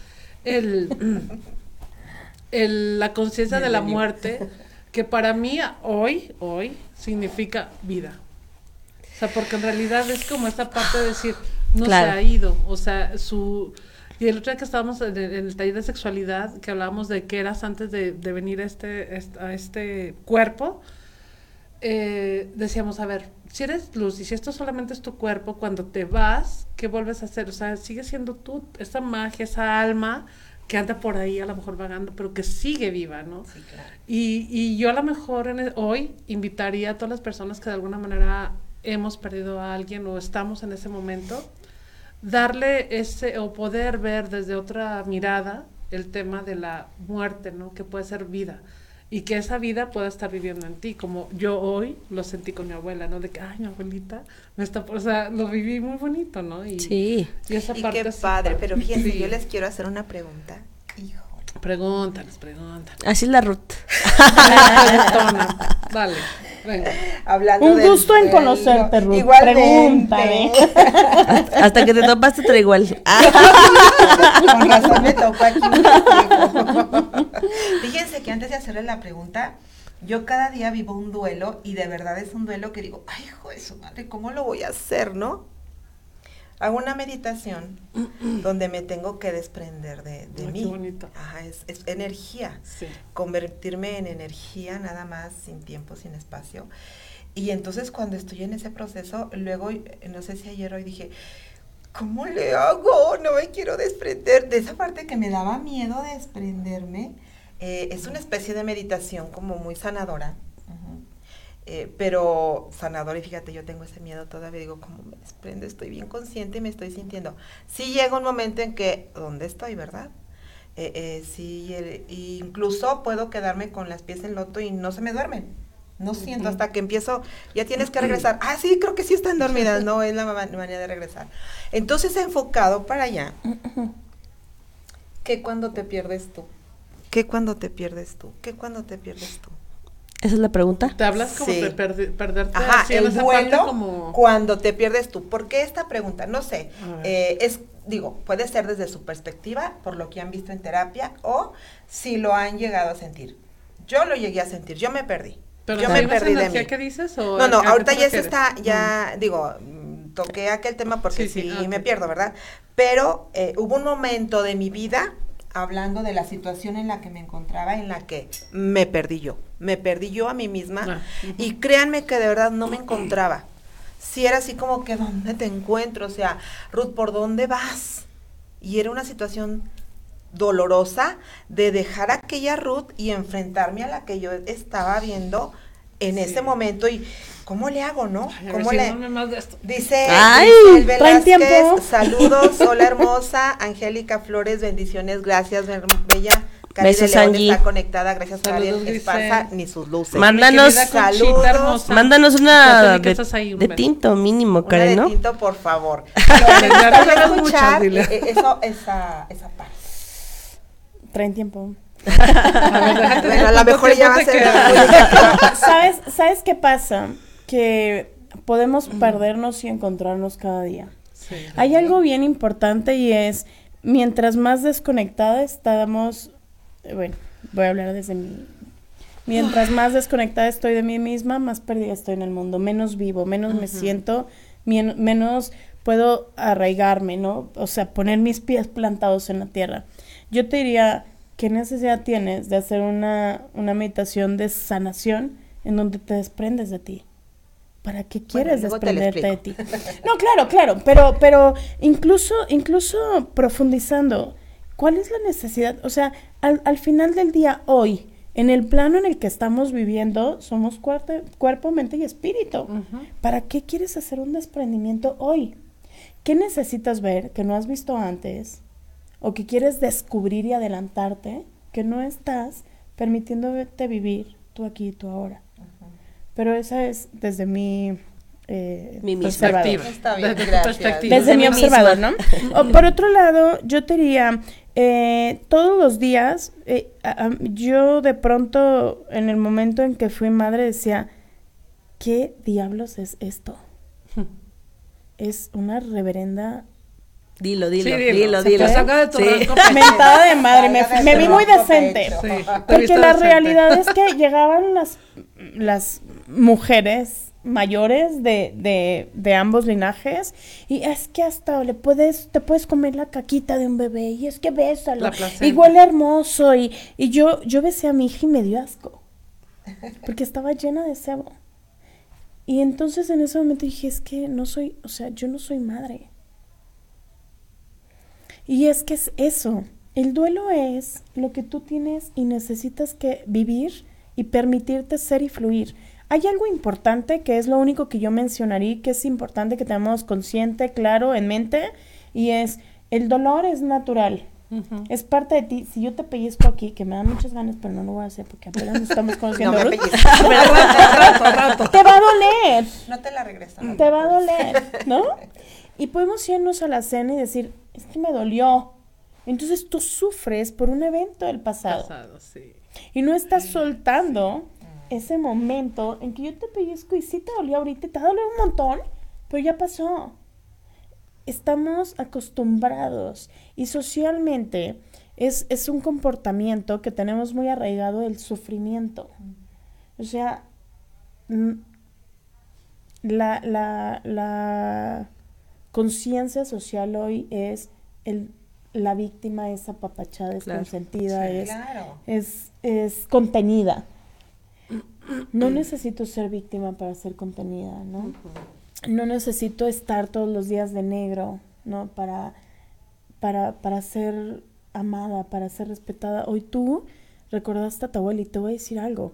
el, el- la conciencia de la muerte, que para mí hoy, hoy, significa vida. O sea, porque en realidad es como esta parte de decir, no Claro. se ha ido. O sea, su... Y el otro día que estábamos en el, en el taller de sexualidad, que hablábamos de qué eras antes de, de venir a este, est- a este cuerpo, eh, decíamos, a ver, si eres luz y si esto solamente es tu cuerpo, cuando te vas, ¿qué vuelves a hacer? O sea, sigue siendo tú, esa magia, esa alma que anda por ahí a lo mejor vagando, pero que sigue viva, ¿no? Y, y yo a lo mejor en e- hoy invitaría a todas las personas que de alguna manera hemos perdido a alguien o estamos en ese momento, darle ese o poder ver desde otra mirada el tema de la muerte, ¿no? Que puede ser vida y que esa vida pueda estar viviendo en ti, como yo hoy lo sentí con mi abuela, ¿no? De que, ay, mi abuelita, me está, o sea, lo viví muy bonito, ¿no? Y, Sí. y esa Y parte qué padre, pero fíjense, Sí. yo les quiero hacer una pregunta. Hijo. Pregúntales, pregúntales. Así es la Ruth. Detona. Dale. Hablando Un del gusto en conocerte, Ruth. Igualmente. Pregúntame. Hasta que te topaste otra igual. Con razón me tocó aquí. Fíjense que antes de hacerle la pregunta, yo cada día vivo un duelo y de verdad es un duelo que digo, ay, hijo de su madre, ¿cómo lo voy a hacer, no? Hago una meditación donde me tengo que desprender de, mí. qué bonito. Ajá, es, es energía. Sí. Convertirme en energía nada más, sin tiempo, sin espacio. Y entonces cuando estoy en ese proceso, luego, no sé si ayer o hoy dije, ¿cómo le hago? No me quiero desprender. De esa parte que me daba miedo desprenderme, eh, es una especie de meditación como muy sanadora. Eh, pero sanadora, y fíjate, yo tengo ese miedo todavía, digo, ¿cómo me desprendo? Estoy bien consciente y me estoy sintiendo. Sí llega un momento en que, ¿dónde estoy, verdad? Eh, eh, sí, el- incluso puedo quedarme con las pies en loto y no se me duermen. No siento hasta que empiezo, ya tienes que regresar. Ah, sí, creo que sí están dormidas. No, es la ma- manera de regresar. Entonces, enfocado para allá. ¿Qué cuando te pierdes tú? ¿Qué cuando te pierdes tú? ¿Qué cuando te pierdes tú? Esa es la pregunta. Te hablas como Sí. de perdi- perderte Ajá, así en el duelo como... cuando te pierdes tú. ¿Por qué esta pregunta? No sé. Eh, es, digo, puede ser desde su perspectiva, por lo que han visto en terapia, o si lo han llegado a sentir. Yo lo llegué a sentir, yo me perdí. ¿Pero yo me perdí de mí. que dices o No, no, qué ahorita ya se está, ya, digo, mm, toqué aquel tema porque Sí, sí, sí, ah, me pierdo, ¿verdad? Pero eh, hubo un momento de mi vida, hablando de la situación en la que me encontraba, en la que me perdí yo. Me perdí yo a mí misma. Ah. Y créanme que de verdad no me encontraba. Si era así como que, ¿dónde te encuentro? O sea, Ruth, ¿por dónde vas? Y era una situación dolorosa de dejar aquella Ruth y enfrentarme a la que yo estaba viendo en Sí. ese momento y ¿cómo le hago, no? Ay, ¿Cómo le más de esto. Dice Ay, Giselle traen tiempo. Velázquez, saludos, hola hermosa, Angélica Flores, bendiciones, gracias, bella. Cari Besos, de León Angie. está conectada, gracias Saludos, Karen Esparza, ni sus luces. Mándanos- Saludos. hermosa. Mándanos una de, estás ahí, un de tinto mínimo, Una Karen, de ¿no? tinto, por favor. Escuchar muchas, dile. eh, eso, esa, esa parte. Traen tiempo. A ver, lo mejor ya va a ser. ¿Sabes, ¿Sabes qué pasa? Que podemos perdernos y encontrarnos cada día. Sí. Hay algo bien importante y es, mientras más desconectada estamos, bueno, voy a hablar desde mi... Mientras más desconectada estoy de mí misma, más perdida estoy en el mundo, menos vivo, menos me siento, menos puedo arraigarme, ¿no? O sea, poner mis pies plantados en la tierra. Yo te diría, ¿qué necesidad tienes de hacer una, una meditación de sanación en donde te desprendes de ti? ¿Para qué quieres lo desprenderte de ti? No, claro, claro, pero, pero incluso, incluso profundizando, ¿cuál es la necesidad? O sea, al, al final del día, hoy, en el plano en el que estamos viviendo, somos cuerpo, cuerpo mente y espíritu. ¿Para qué quieres hacer un desprendimiento hoy? ¿Qué necesitas ver que no has visto antes? O que quieres descubrir y adelantarte, que no estás permitiéndote vivir tú aquí y tú ahora. Pero esa es desde mi, eh, Mi. Perspectiva. Está bien, Desde tu gracias. perspectiva. Desde Desde mi observador, ¿no? O por otro lado, yo te diría, eh, todos los días, eh, a- a- yo de pronto, en el momento en que fui madre, decía, ¿qué diablos es esto? Es una reverenda Dilo, dilo, Sí, dilo, dilo. dilo. De tu Sí. mentada de madre, me, vi muy decente. Sí, Porque la decente. realidad es que llegaban las, las mujeres mayores de, de, de ambos linajes y es que hasta le puedes, te puedes comer la caquita de un bebé y es que bésalo y huele hermoso y, y yo, yo besé a mi hija y me dio asco porque estaba llena de sebo. Y entonces en ese momento dije, es que no soy, o sea, yo no soy madre. Y es que es eso. El duelo es lo que tú tienes y necesitas que vivir y permitirte ser y fluir. Hay algo importante que es lo único que yo mencionaría, que es importante que tengamos consciente, claro, en mente, y es el dolor es natural. Es parte de ti. Si yo te pellizco aquí, que me dan muchas ganas, pero no lo voy a hacer porque apenas nos estamos No conociendo. me pellizques. rato, rato. te va a doler No te la regreso. no te va a preocupes. doler, ¿no? Y podemos irnos a la cena y decir, es que me dolió. Entonces tú sufres por un evento del pasado Pasado, sí. y no estás soltando ese momento en que yo te pellizco y sí te dolió ahorita, te va a doler un montón, pero ya pasó. Estamos acostumbrados y socialmente es, es un comportamiento que tenemos muy arraigado el sufrimiento. O sea, mm, la, la, la conciencia social hoy es el, la víctima es apapachada, es Claro. consentida, Sí, es, claro. es, es contenida. No necesito ser víctima para ser contenida, ¿no? No necesito estar todos los días de negro, ¿no? Para, para, para ser amada, para ser respetada. Hoy tú recordaste a tu abuela y te voy a decir algo.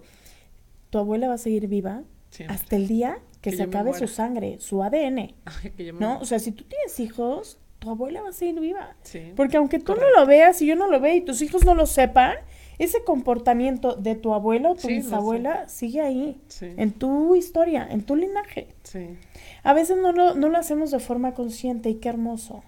Tu abuela va a seguir viva Siempre. hasta el día que, Que se acabe su sangre, su ADN, Ay, que ¿no? O sea, si tú tienes hijos, tu abuela va a seguir viva. Sí. Porque aunque tú Correcto. no lo veas y yo no lo vea y tus hijos no lo sepan, ese comportamiento de tu abuelo o tu Sí, bisabuela sigue ahí, Sí. en tu historia, en tu linaje. Sí. A veces no lo, no lo hacemos de forma consciente y qué hermoso,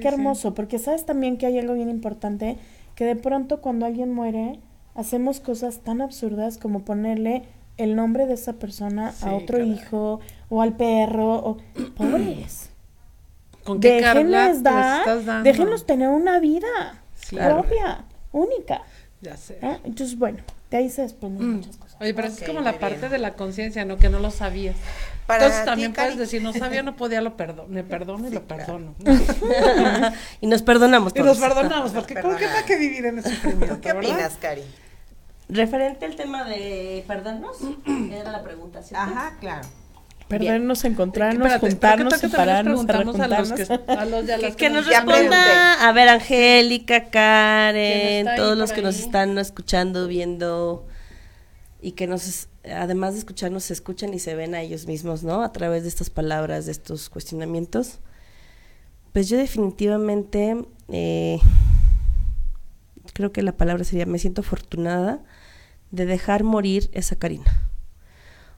qué hermoso, porque sabes también que hay algo bien importante, que de pronto cuando alguien muere, hacemos cosas tan absurdas como ponerle el nombre de esa persona Sí, a otro caray. hijo o al perro, o pobres. ¿Con qué Déjenles les dar, estás dando? déjenlos tener una vida Sí, claro. propia, única. Ya sé. ¿eh? Entonces, bueno, de ahí se desprenden Mm. muchas cosas. Oye, pero Ok, es como la parte bien. de la conciencia, ¿no? Que no lo sabías. Para Entonces ti, también puedes Cari. decir, no sabía, no podía, lo perdono. Me perdono y lo claro. perdono. y nos perdonamos y nos perdonamos, porque ¿cómo que Perdonamos. para qué vivir en ese sufrimiento, ¿Tú qué verdad? opinas, Cari? Referente al tema de perdernos, era la pregunta, ¿cierto? Ajá, claro. Perdernos, encontrarnos, Espérate, juntarnos, separarnos, preguntamos a los que, a los, a Que, que nos responda, a ver, Angélica, ¿Quién Karen, todos los que nos están escuchando, viendo y que nos, además de escucharnos, se escuchan y se ven a ellos mismos, ¿no? A través de estas palabras, de estos cuestionamientos. Pues yo definitivamente eh, creo que la palabra sería, me siento afortunada de dejar morir esa Karina.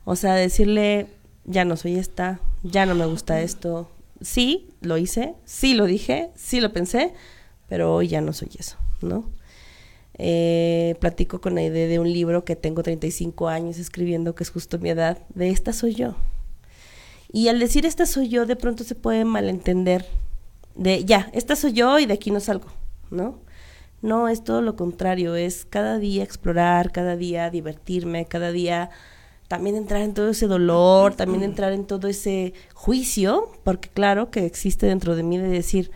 O sea, decirle, ya no soy esta, ya no me gusta esto. Sí, lo hice, sí lo dije, sí lo pensé, pero hoy ya no soy eso, ¿no? Eh, platico con Aide de un libro que tengo 35 años escribiendo, que es justo mi edad, de esta soy yo. Y al decir esta soy yo, de pronto se puede malentender de, ya, esta soy yo y de aquí no salgo, ¿no? No, es todo lo contrario, es cada día explorar, cada día divertirme, cada día también entrar en todo ese dolor, también entrar en todo ese juicio, porque claro que existe dentro de mí de decir,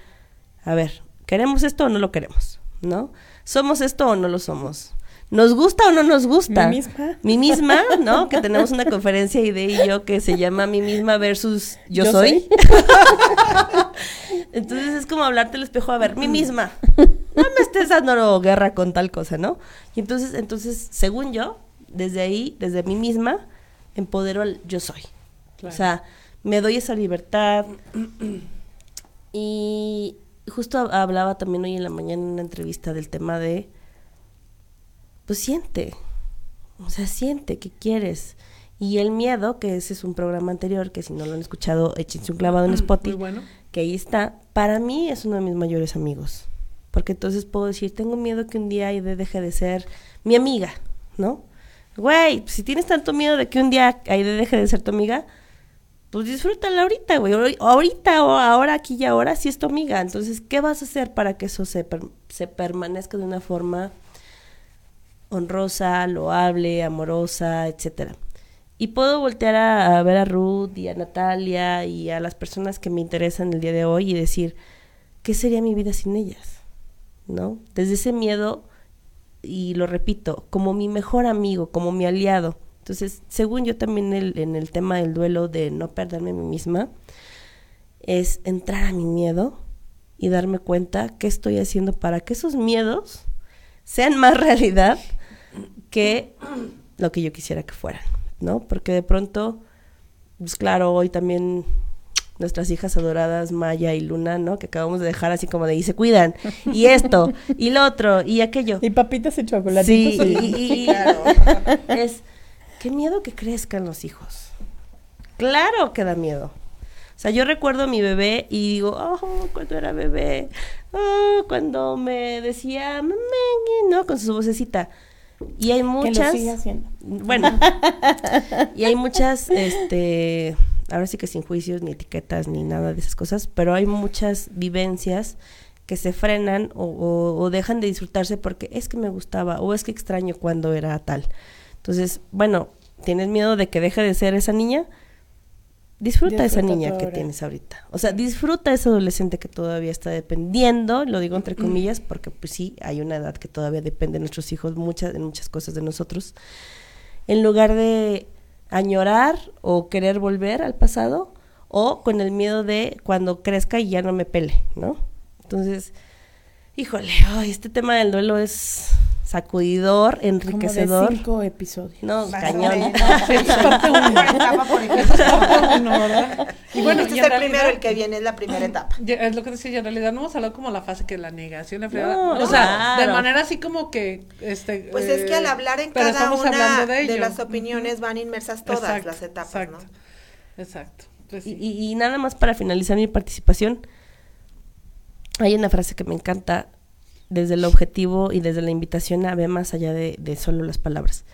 a ver, ¿queremos esto o no lo queremos? ¿No? ¿Somos esto o no lo somos? ¿Nos gusta o no nos gusta? Mi misma. Mi misma, ¿no? Que tenemos una conferencia Ide y yo que se llama Mi misma versus Yo, Yo soy. soy. Entonces es como hablarte al espejo, a ver, mi misma. No me estés dando guerra con tal cosa, ¿no? Y entonces, entonces, según yo, desde ahí, desde mí misma, empodero al yo soy. Claro. O sea, me doy esa libertad y justo hablaba también hoy en la mañana en una entrevista del tema de, pues siente, o sea, siente que quieres. Y el miedo, que ese es un programa anterior, que si no lo han escuchado, échense un clavado en Spotify, bueno. que ahí está, para mí es uno de mis mayores amigos. Porque entonces puedo decir, tengo miedo que un día Aide deje de ser mi amiga, ¿no? Güey, si tienes tanto miedo de que un día Aide deje de ser tu amiga, pues disfrútala ahorita, güey. Ahorita o ahora, aquí y ahora, sí es tu amiga. Entonces, ¿qué vas a hacer para que eso se, se permanezca de una forma honrosa, loable, amorosa, etcétera? Y puedo voltear a, ver a Ruth y a Natalia y a las personas que me interesan el día de hoy y decir, ¿qué sería mi vida sin ellas? ¿No? Desde ese miedo, y lo repito, como mi mejor amigo, como mi aliado. Entonces, según yo también en el tema del duelo de no perderme a mí misma, es entrar a mi miedo y darme cuenta qué estoy haciendo para que esos miedos sean más realidad que lo que yo quisiera que fueran. ¿no? Porque de pronto, pues claro, hoy también nuestras hijas adoradas, Maya y Luna, ¿no? Que acabamos de dejar así como de, y se cuidan, y esto, y lo otro, y aquello. Y papitas y chocolatitos. Sí, y, es, qué miedo que crezcan los hijos. Claro que da miedo. O sea, yo recuerdo a mi bebé y digo, oh, cuando era bebé, oh, cuando me decía, ¿no? Con su vocecita. Y hay muchas. Bueno. y hay muchas, este. Ahora sí que sin juicios, ni etiquetas, ni nada de esas cosas, pero hay muchas vivencias que se frenan o, o, dejan de disfrutarse porque es que me gustaba o es que extraño cuando era tal. Entonces, bueno, ¿tienes miedo de que deje de ser esa niña? Disfruta, esa niña que tienes ahorita. O sea, disfruta ese adolescente que todavía está dependiendo, lo digo entre comillas, porque pues sí, hay una edad que todavía depende de nuestros hijos muchas, en muchas cosas de nosotros. En lugar de añorar o querer volver al pasado, o con el miedo de cuando crezca y ya no me pele, ¿no? Entonces, híjole, este tema del duelo es sacudidor, enriquecedor. Como de cinco episodios. No, cañón. y bueno, este es el primero, el que viene es la primera etapa. Es lo que decía, en realidad no hemos hablado como la fase que la negación, la no, o sea, de manera así como que, este. Pues es que al hablar en cada una de, las opiniones van inmersas todas las etapas, exacto, ¿no? Exacto. Pues y, y nada más para finalizar mi participación, hay una frase que me encanta desde el objetivo y desde la invitación a ver más allá de, solo las palabras.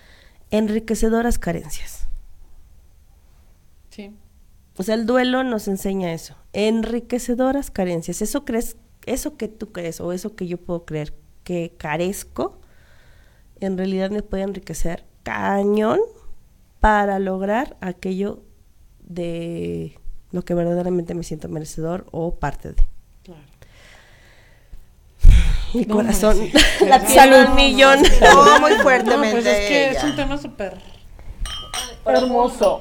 Enriquecedoras carencias. Sí. O sea, el duelo nos enseña eso. Enriquecedoras carencias. Eso crees, eso que tú crees o eso que yo puedo creer que carezco, en realidad me puede enriquecer cañón para lograr aquello de lo que verdaderamente me siento merecedor o parte de mi corazón la salud millón. No, muy fuertemente. pues es que es un tema súper hermoso.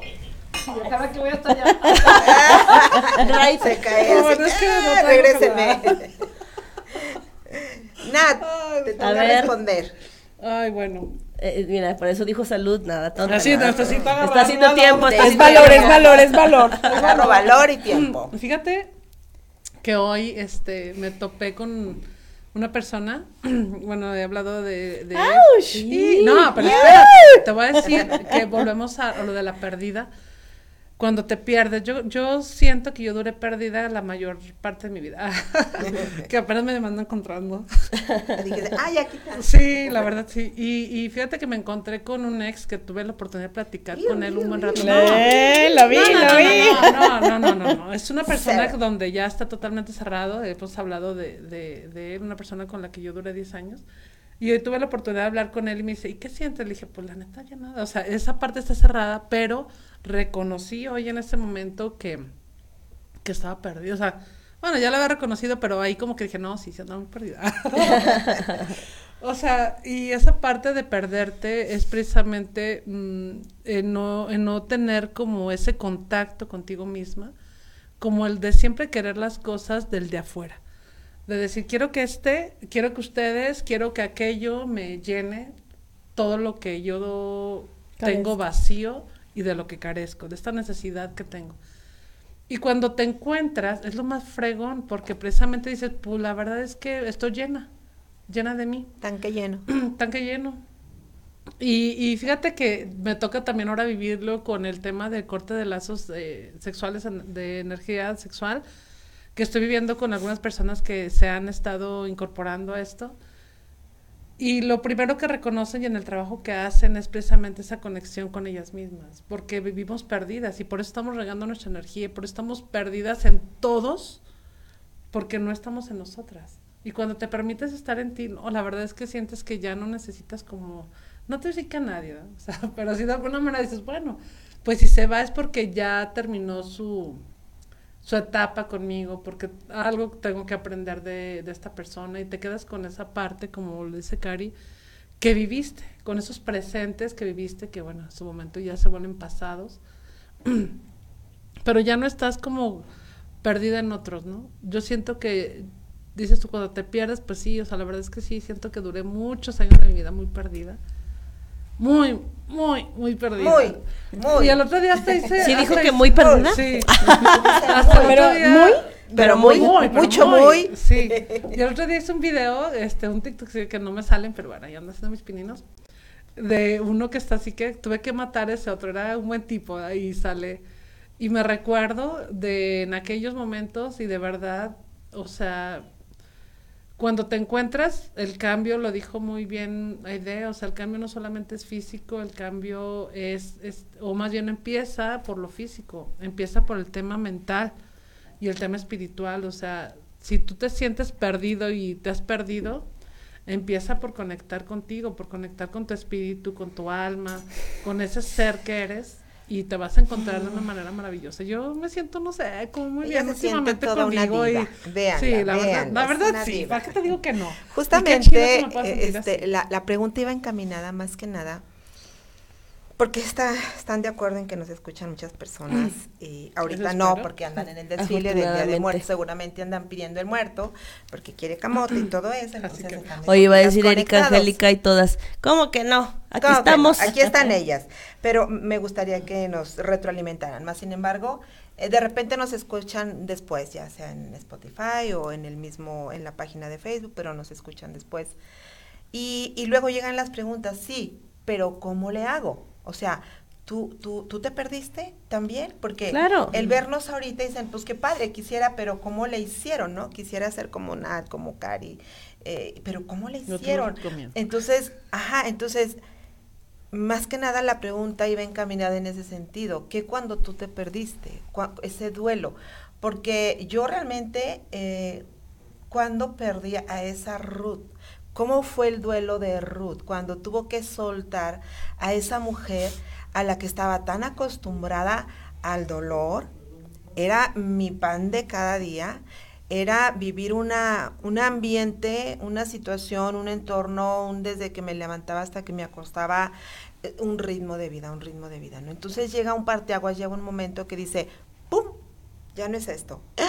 Cada que voy hasta allá. Se cae no. Es que no regréseme. Nat, te toca responder. Ay, bueno. Eh, mira, por eso dijo salud, nada. Tonta, Así, nada. está, está haciendo tiempo. Está es valor, es valor, es valor. Agarro valor y tiempo. Fíjate que hoy este, me topé con una persona, bueno, he hablado de... de no, pero espera, te voy a decir que volvemos a, lo de la pérdida. Cuando te pierdes, yo, yo siento que yo duré perdida la mayor parte de mi vida, que apenas me demando encontrando. Ay, aquí Sí, la verdad sí. Y, y fíjate que me encontré con un ex que tuve la oportunidad de platicar con él un buen rato. No, lo vi, no, lo vi. No, no, no, no, no, Es una persona donde ya está totalmente cerrado. Hemos hablado de, de, de él, una persona con la que yo duré 10 años. Y hoy tuve la oportunidad de hablar con él y me dice, ¿y qué sientes? Le dije, pues la neta ya nada. O sea, esa parte está cerrada, pero reconocí hoy en este momento que, que estaba perdido. O sea, bueno, ya lo había reconocido, pero ahí como que dije, no, sí, se andaba muy perdida. o sea, y esa parte de perderte es precisamente mm, en, no, en no tener como ese contacto contigo misma, como el de siempre querer las cosas del de afuera de decir, quiero que este, quiero que ustedes, quiero que aquello me llene todo lo que yo tengo vacío y de lo que carezco, de esta necesidad que tengo. Y cuando te encuentras, es lo más fregón, porque precisamente dices, pues la verdad es que estoy llena, llena de mí. Tanque lleno. Tanque lleno. Y, y fíjate que me toca también ahora vivirlo con el tema del corte de lazos eh, sexuales, en- de energía sexual, que estoy viviendo con algunas personas que se han estado incorporando a esto. Y lo primero que reconocen y en el trabajo que hacen es precisamente esa conexión con ellas mismas, porque vivimos perdidas y por eso estamos regando nuestra energía y por eso estamos perdidas en todos, porque no estamos en nosotras. Y cuando te permites estar en ti, no, la verdad es que sientes que ya no necesitas como, no te que a nadie, o sea, pero si de alguna manera dices, bueno, pues si se va es porque ya terminó su, su etapa conmigo, porque algo tengo que aprender de, de esta persona y te quedas con esa parte, como lo dice Cari, que viviste, con esos presentes que viviste, que bueno, en su momento ya se vuelven pasados, pero ya no estás como perdida en otros, ¿no? Yo siento que, dices tú, cuando te pierdes, pues sí, o sea, la verdad es que sí, siento que duré muchos años de mi vida muy perdida. Muy, muy, muy perdida. Muy, muy. Y el otro día hasta hice... ¿Sí dijo hasta que muy perdida? Sí. Hasta el Pero otro día- muy, pero muy, pero mucho muy. Sí. Y el otro día hice un video, este, un TikTok que no me salen, pero bueno, ya ando haciendo mis pininos. De uno que está así que tuve que matar a ese otro, era un buen tipo, ahí sale. Y me recuerdo de en aquellos momentos y de verdad, o sea, cuando te encuentras, el cambio, lo dijo muy bien Aide, o sea, el cambio no solamente es físico, el cambio es, es, o más bien empieza por lo físico, empieza por el tema mental y el tema espiritual, o sea, si tú te sientes perdido y te has perdido, empieza por conectar contigo, por conectar con tu espíritu, con tu alma, con ese ser que eres y te vas a encontrar de una manera maravillosa. Yo me siento, no sé, como muy Ella bien últimamente conmigo sí, la verdad, la verdad sí. ¿para qué te digo que no? Justamente, que este, la, la pregunta iba encaminada más que nada, porque está, están de acuerdo en que nos escuchan muchas personas, y ahorita no, porque andan en el desfile del Día de. Muertos, seguramente andan pidiendo el muerto, porque quiere camote y todo eso, entonces que- Oye, iba a decir Erika. Angélica y todas. ¿Cómo que no? Aquí estamos. Aquí están ellas. Pero me gustaría que nos retroalimentaran. Más sin embargo, eh, de repente nos escuchan después, ya sea en Spotify o en el mismo, en la página de Facebook, pero nos escuchan después. Y, y luego llegan las preguntas, sí, pero ¿cómo le hago? O sea, ¿tú, tú, tú te perdiste también? Porque Claro. el vernos ahorita dicen, pues qué padre, quisiera, pero ¿cómo le hicieron, no? Quisiera ser como Nat, como Cari, eh, pero ¿cómo le hicieron? Entonces, ajá, entonces, más que nada la pregunta iba encaminada en ese sentido, que cuando tú te perdiste, ese duelo, porque yo realmente, eh, cuando perdí a esa Ruth, ¿cómo fue el duelo de Ruth cuando tuvo que soltar a esa mujer a la que estaba tan acostumbrada al dolor? Era mi pan de cada día, era vivir una, un ambiente, una situación, un entorno, un desde que me levantaba hasta que me acostaba, eh, un ritmo de vida, un ritmo de vida, ¿no? Entonces llega un parteaguas, llega un momento que dice, ¡pum! Ya no es esto.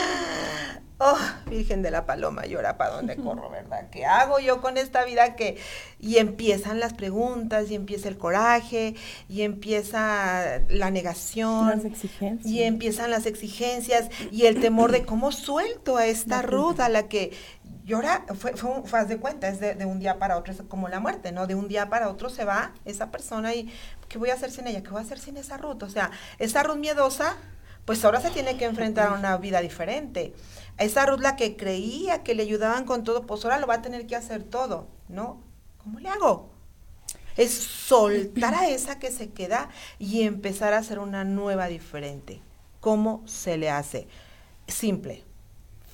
Oh, Virgen de la Paloma, ¿y ahora para dónde corro, verdad? ¿Qué hago yo con esta vida que...? Y empiezan las preguntas, y empieza el coraje, y empieza la negación. Las exigencias. Y empiezan las exigencias y el temor de cómo suelto a esta Ruth a la que llora, fue, fue, fue, haz de cuenta, es de, de un día para otro, es como la muerte, ¿no? De un día para otro se va esa persona y ¿qué voy a hacer sin ella? ¿Qué voy a hacer sin esa Ruth? O sea, esa Ruth miedosa, pues ahora se tiene que enfrentar a una vida diferente. Esa Ruth la que creía que le ayudaban con todo, pues ahora lo va a tener que hacer todo, ¿no? ¿Cómo le hago? es soltar a esa que se queda y empezar a hacer una nueva diferente. ¿Cómo se le hace? Simple,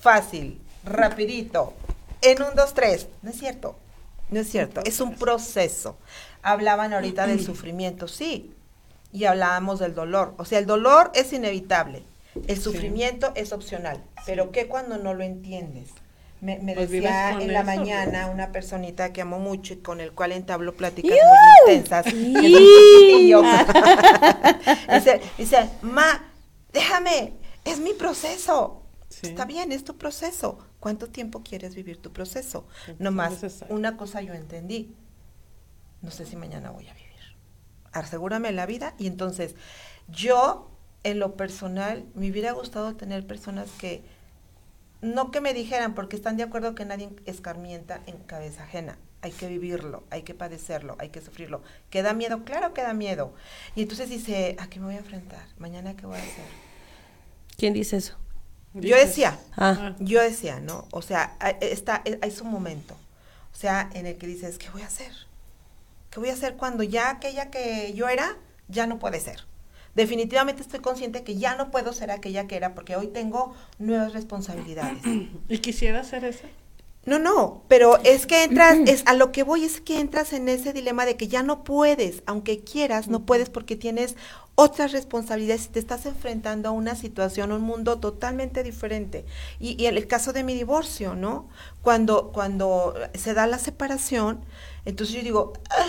fácil, rapidito, en un, dos, tres. No es cierto, no es cierto, es un proceso. Hablaban ahorita del sufrimiento, sí, y hablábamos del dolor. O sea, el dolor es inevitable, el sufrimiento es opcional, pero ¿qué cuando no lo entiendes? Me, me Pues decía en la eso, mañana ¿no? una personita que amo mucho y con el cual entablo pláticas muy intensas. dice, dice, ma, déjame, es mi proceso. Sí. Está bien, es tu proceso. ¿Cuánto tiempo quieres vivir tu proceso? tiempo No más, necesario. una cosa yo entendí. No sé si mañana voy a vivir. Asegúrame la vida y entonces yo en lo personal, me hubiera gustado tener personas que, no que me dijeran, porque están de acuerdo que nadie escarmienta en cabeza ajena. Hay que vivirlo, hay que padecerlo, hay que sufrirlo. ¿Que da miedo? Claro que da miedo. Y entonces dice, ¿a qué me voy a enfrentar? ¿Mañana qué voy a hacer? ¿Quién dice eso? Yo decía, Ah, yo decía, ¿no? O sea, está, hay su momento. O sea, en el que dices, ¿qué voy a hacer? ¿Qué voy a hacer cuando ya aquella que yo era, ya no puede ser? Definitivamente estoy consciente que ya no puedo ser aquella que era porque hoy tengo nuevas responsabilidades. ¿Y quisiera hacer eso? No, no, pero es que entras, es a lo que voy es que entras en ese dilema de que ya no puedes, aunque quieras, no puedes porque tienes otras responsabilidades y te estás enfrentando a una situación, un mundo totalmente diferente. Y, y en el caso de mi divorcio, ¿no? Cuando, cuando se da la separación, entonces yo digo, "Ah,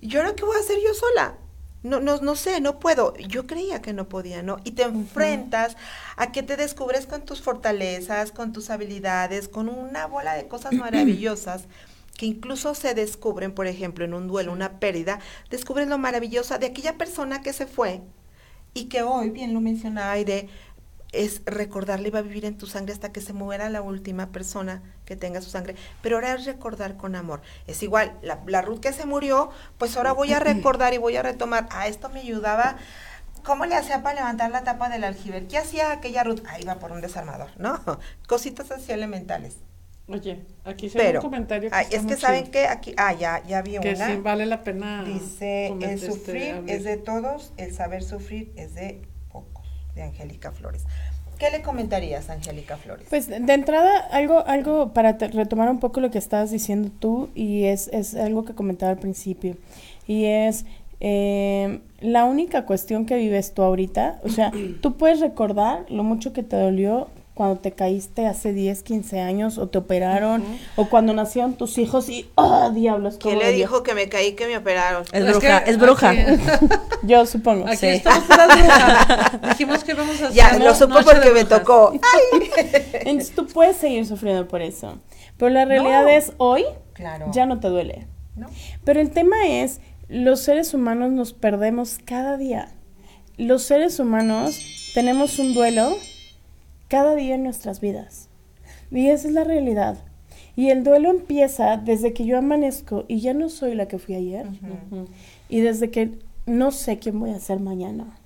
¿y ahora qué voy a hacer yo sola? No, no, no sé, no puedo. Yo creía que no podía, ¿no? Y te enfrentas a que te descubres con tus fortalezas, con tus habilidades, con una bola de cosas maravillosas que incluso se descubren, por ejemplo, en un duelo, una pérdida, descubres lo maravillosa de aquella persona que se fue y que hoy, bien lo mencionaba Aire, es recordarle, va a vivir en tu sangre hasta que se muera la última persona que tenga su sangre. Pero ahora es recordar con amor. Es igual, la, la Ruth que se murió, pues ahora voy a recordar y voy a retomar. Ah, esto me ayudaba. ¿Cómo le hacía para levantar la tapa del aljiber? ¿Qué hacía aquella Ruth? Ah, iba por un desarmador, ¿no? Cositas así elementales. Oye, aquí se ve un comentario que está es que saben chido, que aquí, ah, ya, ya vi que una. sí vale la pena. Dice, el este, sufrir es de todos, el saber sufrir es de Angélica Flores. ¿Qué le comentarías, Angélica Flores? Pues de entrada, algo, algo para retomar un poco lo que estabas diciendo tú, y es, es algo que comentaba al principio, y es eh, la única cuestión que vives tú ahorita, o sea, tú puedes recordar lo mucho que te dolió cuando te caíste hace 10, 15 años, o te operaron, o cuando nacieron tus hijos y, ¡oh, diablos! ¿Quién le dijo que me caí, que me operaron? es Es bruja, que es bruja. Yo supongo. Aquí Sí. estamos las brujas. Dijimos que íbamos a hacer. Ya, lo supo noche porque me tocó. Entonces tú puedes seguir sufriendo por eso. Pero la realidad No. es, hoy Claro. ya no te duele. ¿No? Pero el tema es, los seres humanos nos perdemos cada día. Los seres humanos tenemos un duelo cada día en nuestras vidas. Y esa es la realidad. Y el duelo empieza desde que yo amanezco y ya no soy la que fui ayer. Y desde que no sé quién voy a ser mañana.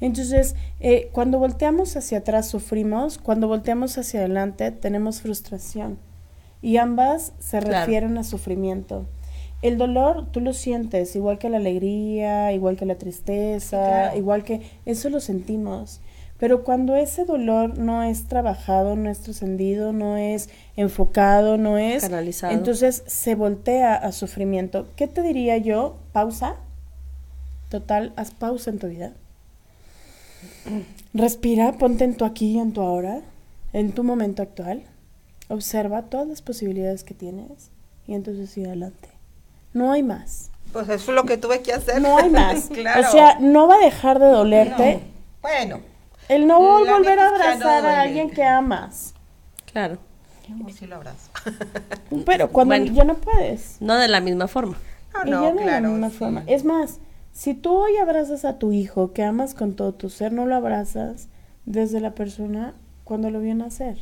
Entonces, eh, cuando volteamos hacia atrás sufrimos, cuando volteamos hacia adelante tenemos frustración. Y ambas se Claro. refieren a sufrimiento. El dolor tú lo sientes, igual que la alegría, igual que la tristeza, Claro. igual que eso lo sentimos. Pero cuando ese dolor no es trabajado, no es trascendido, no es enfocado, no es... Canalizado. Entonces se voltea a sufrimiento. ¿Qué te diría yo? Pausa. Total, haz pausa en tu vida. Respira, ponte en tu aquí y en tu ahora, en tu momento actual. Observa todas las posibilidades que tienes y entonces sigue adelante. No hay más. Pues eso es lo que tuve que hacer. No hay más. claro. O sea, no va a dejar de dolerte No. Bueno, el no vol- La volver a neta es que ya no abrazar a alguien que amas. Claro. sí lo abrazo. Pero cuando Bueno. ya no puedes. No de la misma forma. No, y no, ya no de la claro, misma sí. forma. Es más, si tú hoy abrazas a tu hijo que amas con todo tu ser, no lo abrazas desde la persona cuando lo vio nacer.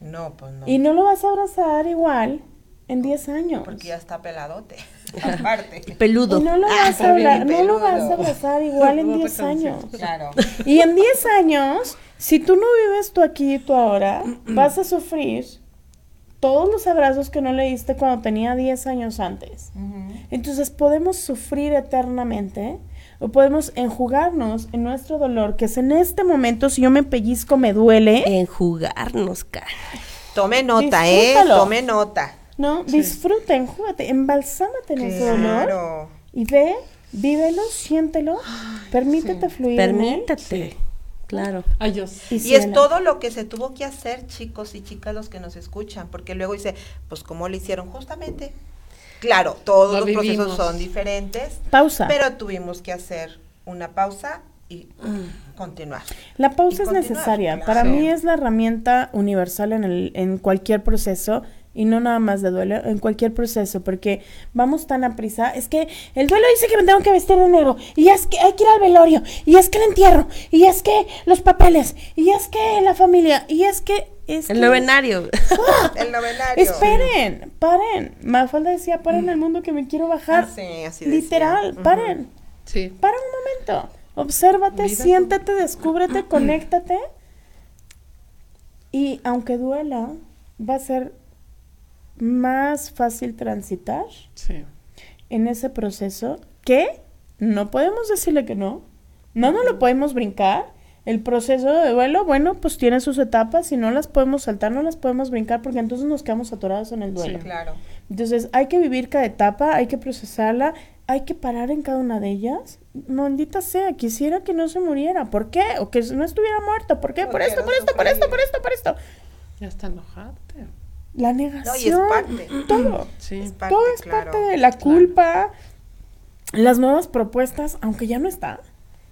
No, pues no. Y no lo vas a abrazar igual en 10 años. Porque ya está peladote. Aparte. Peludo. Y no lo Ah, vas a abra- no lo vas a abrazar igual en No te 10 años. Claro. Y en 10 años, si tú no vives tu aquí y tu ahora, vas a sufrir todos los abrazos que no le diste cuando tenía 10 años antes. Entonces podemos sufrir eternamente o podemos enjugarnos en nuestro dolor, que es en este momento, si yo me pellizco, me duele. En jugarnos, cara. Tome nota, ¿eh? Tome nota. No, disfruta, enjúgate, embalsámate en ese dolor y ve, vívelo, siéntelo, permítete fluir. Permítete. Claro. Sé. y es todo lo que se tuvo que hacer, chicos y chicas, los que nos escuchan, porque luego dice, pues ¿cómo lo hicieron? Justamente. Claro, todos Lo los vivimos. procesos son diferentes, Pausa. pero tuvimos que hacer una pausa y continuar. La pausa Y es continuar, necesaria. claro. Para Sí. mí es la herramienta universal en, el, en cualquier proceso y no nada más de duelo, en cualquier proceso, porque vamos tan a prisa. Es que el duelo dice que me tengo que vestir de negro, y es que hay que ir al velorio, y es que el entierro, y es que los papeles, y es que la familia, y es que. Es El que- novenario. El novenario. Esperen, paren. Mafalda decía, paren el mundo que me quiero bajar. Ah, sí, así decía. Literal, Ujú. paren. Sí. Para un momento. Obsérvate, siéntate, descúbrete, conéctate. Y aunque duela, va a ser más fácil transitar Sí. en ese proceso que no podemos decirle que no. No nos lo podemos brincar. El proceso de duelo, bueno, pues tiene sus etapas y no las podemos saltar, no las podemos brincar porque entonces nos quedamos atorados en el duelo. Sí. Claro. Entonces hay que vivir cada etapa, hay que procesarla, hay que parar en cada una de ellas. Maldita sea, quisiera que no se muriera. ¿Por qué? O que no estuviera muerto. ¿Por qué? No por esto, por esto, por esto, por esto, por esto. Ya está enojarte. La No, y es negación. parte. todo. Sí. Es parte, todo es claro. parte de la culpa. Las nuevas propuestas, aunque ya no está.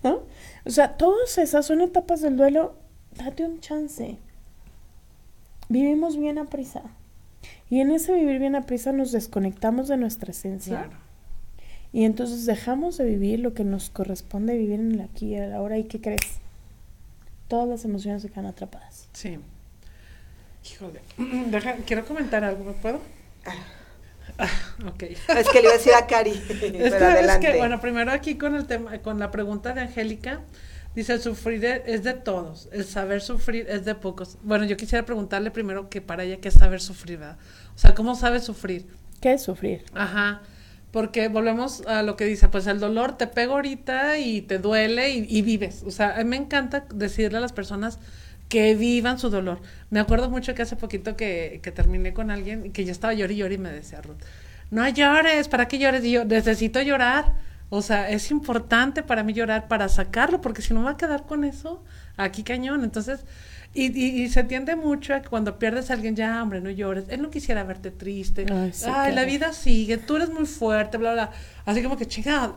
¿no? O sea, todas esas son etapas del duelo. Date un chance. Vivimos bien a prisa. Y en ese vivir bien a prisa nos desconectamos de nuestra esencia. Claro. Y entonces dejamos de vivir lo que nos corresponde vivir en el aquí y el ahora. ¿Y qué crees? Todas las emociones se quedan atrapadas. Sí. Híjole. Deja, quiero comentar algo, ¿me puedo? Ah, ok. Es que le iba a decir a Cari. Es pero que, bueno, primero aquí con el tema, con la pregunta de Angélica, dice, el sufrir e- es de todos, el saber sufrir es de pocos. Bueno, yo quisiera preguntarle primero que para ella qué es saber sufrir, ¿verdad? O sea, ¿cómo sabe sufrir? ¿Qué es sufrir? Ajá, porque volvemos a lo que dice, pues el dolor te pega ahorita y te duele y, y vives. O sea, a mí me encanta decirle a las personas que vivan su dolor. Me acuerdo mucho que hace poquito que, que terminé con alguien que yo estaba llorando y llorando y me decía Ruth, no llores, ¿para qué llores? Y yo necesito llorar. O sea, es importante para mí llorar para sacarlo, porque si no me va a quedar con eso aquí cañón. Entonces, y, y, y se tiende mucho a que cuando pierdes a alguien, ya, hombre, no llores. Él no quisiera verte triste. Ay, sí, Ay, la vida sigue, tú eres muy fuerte, bla, bla. Así como que, chingada,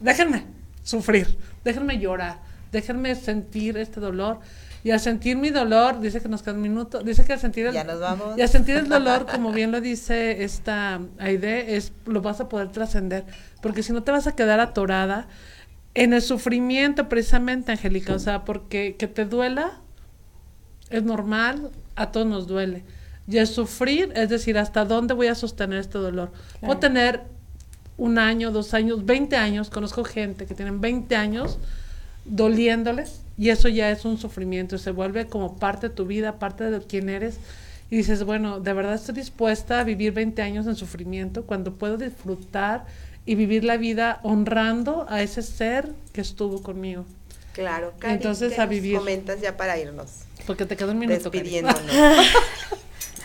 déjenme sufrir, déjenme llorar, déjenme sentir este dolor. Y al sentir mi dolor, dice que nos queda un minuto, dice que al sentir el, Ya nos vamos. y al sentir el dolor, como bien lo dice esta Aide, es, lo vas a poder trascender. Porque si no te vas a quedar atorada en el sufrimiento, precisamente, Angélica. O sea, porque que te duela es normal, a todos nos duele. Y el sufrir, es decir, hasta dónde voy a sostener este dolor. Puedo tener un año, dos años, 20 años, conozco gente que tienen 20 años doliéndoles y eso ya es un sufrimiento, se vuelve como parte de tu vida, parte de quién eres y dices, bueno, de verdad estoy dispuesta a vivir 20 años en sufrimiento cuando puedo disfrutar y vivir la vida honrando a ese ser que estuvo conmigo. Claro, Cari, Entonces, ¿qué a nos vivir. comentas ya para irnos? Porque te queda un minuto. Despidiéndonos.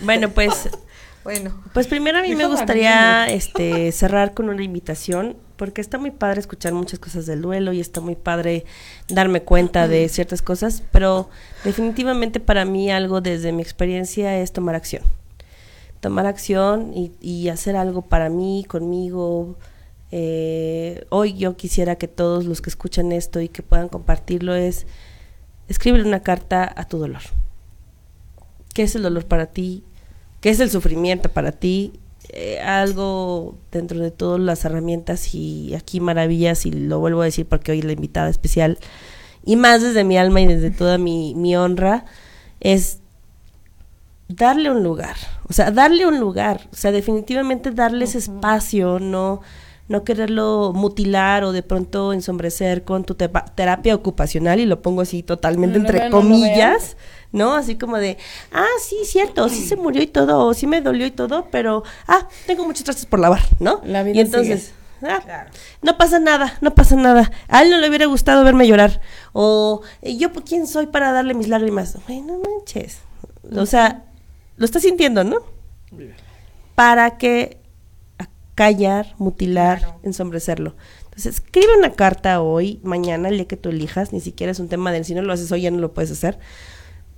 Bueno, pues bueno, Pues primero a mí me gustaría este cerrar con una invitación, porque está muy padre escuchar muchas cosas del duelo y está muy padre darme cuenta de ciertas cosas, pero definitivamente para mí algo desde mi experiencia es tomar acción. Tomar acción y, y hacer algo para mí, conmigo. Eh, hoy yo quisiera que todos los que escuchan esto y que puedan compartirlo es escribir una carta a tu dolor. ¿Qué es el dolor para ti? ¿Qué es el sufrimiento para ti? Eh, algo dentro de todas las herramientas y aquí maravillas, y lo vuelvo a decir porque hoy la invitada especial, y más desde mi alma y desde toda mi, mi honra, es darle un lugar, o sea, darle un lugar, o sea, definitivamente darle ese espacio, no, no quererlo mutilar o de pronto ensombrecer con tu terapia ocupacional, y lo pongo así totalmente No entre no comillas, ¿no? Así como de, ah, sí, cierto, sí se murió y todo, o sí me dolió y todo, pero, ah, tengo muchos trastes por lavar, ¿no? La vida y entonces, ah, Claro. no pasa nada, no pasa nada. A él no le hubiera gustado verme llorar. O "Eh, yo, pues, ¿quién soy para darle mis lágrimas? Güey, no manches. O sea, lo está sintiendo, ¿no? Para que callar, mutilar, Claro. ensombrecerlo. Entonces, escribe una carta hoy, mañana, el día que tú elijas, ni siquiera es un tema de si no lo haces hoy, ya no lo puedes hacer.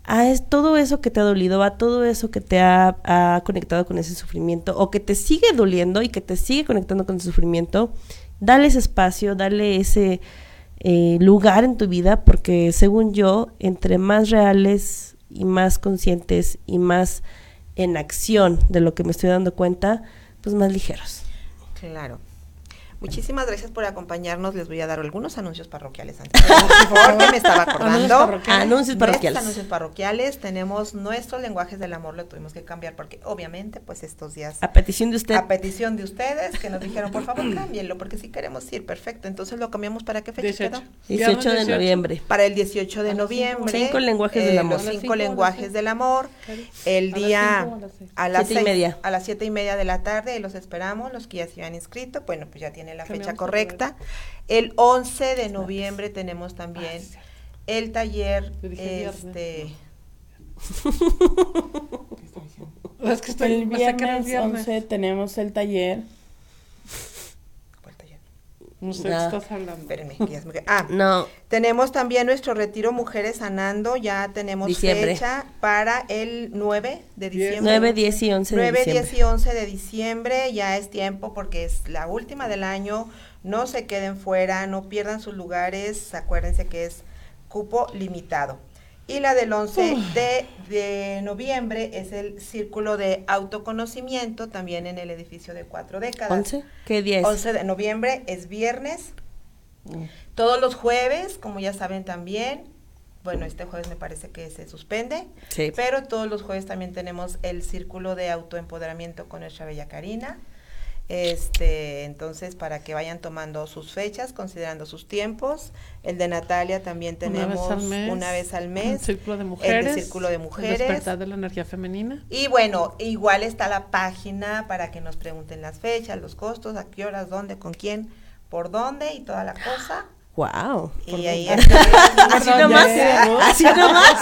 A todo eso que te ha dolido, a todo eso que te ha, ha conectado con ese sufrimiento, o que te sigue doliendo y que te sigue conectando con ese sufrimiento, dale ese espacio, dale ese eh, lugar en tu vida, porque según yo, entre más reales y más conscientes y más en acción de lo que me estoy dando cuenta, pues más ligeros. Claro. Muchísimas gracias por acompañarnos. Les voy a dar algunos anuncios parroquiales antes. Por favor, que me estaba acordando. Anuncios Nuestros parroquiales. anuncios parroquiales. Tenemos nuestros lenguajes del amor, lo tuvimos que cambiar porque obviamente pues estos días A petición de usted. a petición de ustedes que nos dijeron, por favor, cámbienlo porque si queremos ir, perfecto. Entonces lo cambiamos para qué fecha 18. quedó? 18 de 18. noviembre. Para el 18 de noviembre. cinco. Lenguajes del amor. Los A las cinco lenguajes del amor. El ¿A las día cinco a las seis? a las Siete y media. a las siete y media de la tarde y los esperamos, los que ya se han inscrito. Bueno, pues ya la fecha correcta. El 11 de noviembre tenemos también el taller viernes, este Es que estoy El era el viernes 11 tenemos el taller. No sé Nada. qué estás hablando. Espérenme, que ya se me- Ah, No, Tenemos también nuestro retiro Mujeres Sanando, ya tenemos Diciembre. fecha para el 9 de diciembre. 9, 10 y 11 de 9, diciembre. 10 y 11 de diciembre, ya es tiempo porque es la última del año, no se queden fuera, no pierdan sus lugares, acuérdense que es cupo limitado. Y la del 11 de, de noviembre es el círculo de autoconocimiento, también en el edificio de cuatro décadas. ¿11? ¿Qué día es? 11 de noviembre es viernes. Todos los jueves, como ya saben también, bueno, este jueves me parece que se suspende, Sí. pero todos los jueves también tenemos el círculo de autoempoderamiento con nuestra bella Karina. Este, entonces, para que vayan tomando sus fechas, considerando sus tiempos. El de Natalia también Una vez tenemos al mes. una vez al El mes. círculo de El mujeres. de círculo de El mujeres. despertar de la energía femenina. Y bueno, igual está la página para que nos pregunten las fechas, los costos, a qué horas, dónde, con quién, por dónde y toda la cosa. Wow. Y ahí Así está. nomás. Así nomás.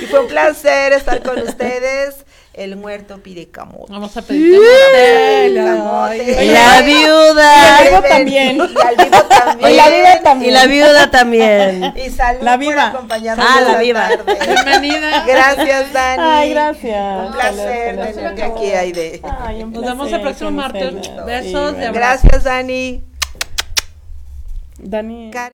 Y fue un placer estar con ustedes. El muerto pide camote. Vamos a pedir El camote. la viuda. Y el vivo también. Y al vivo también. Y la viva también. Y la viuda también. Y salud La viva. por acompañarnos Ah, la viva. tarde. Bienvenida. Gracias, Dani. Ay, gracias. Un placer Salud, tenerte salud. aquí, Aide. Ay, un Nos vemos el próximo martes. Besos Sí, bueno. Gracias, Dani. Dani. Karen.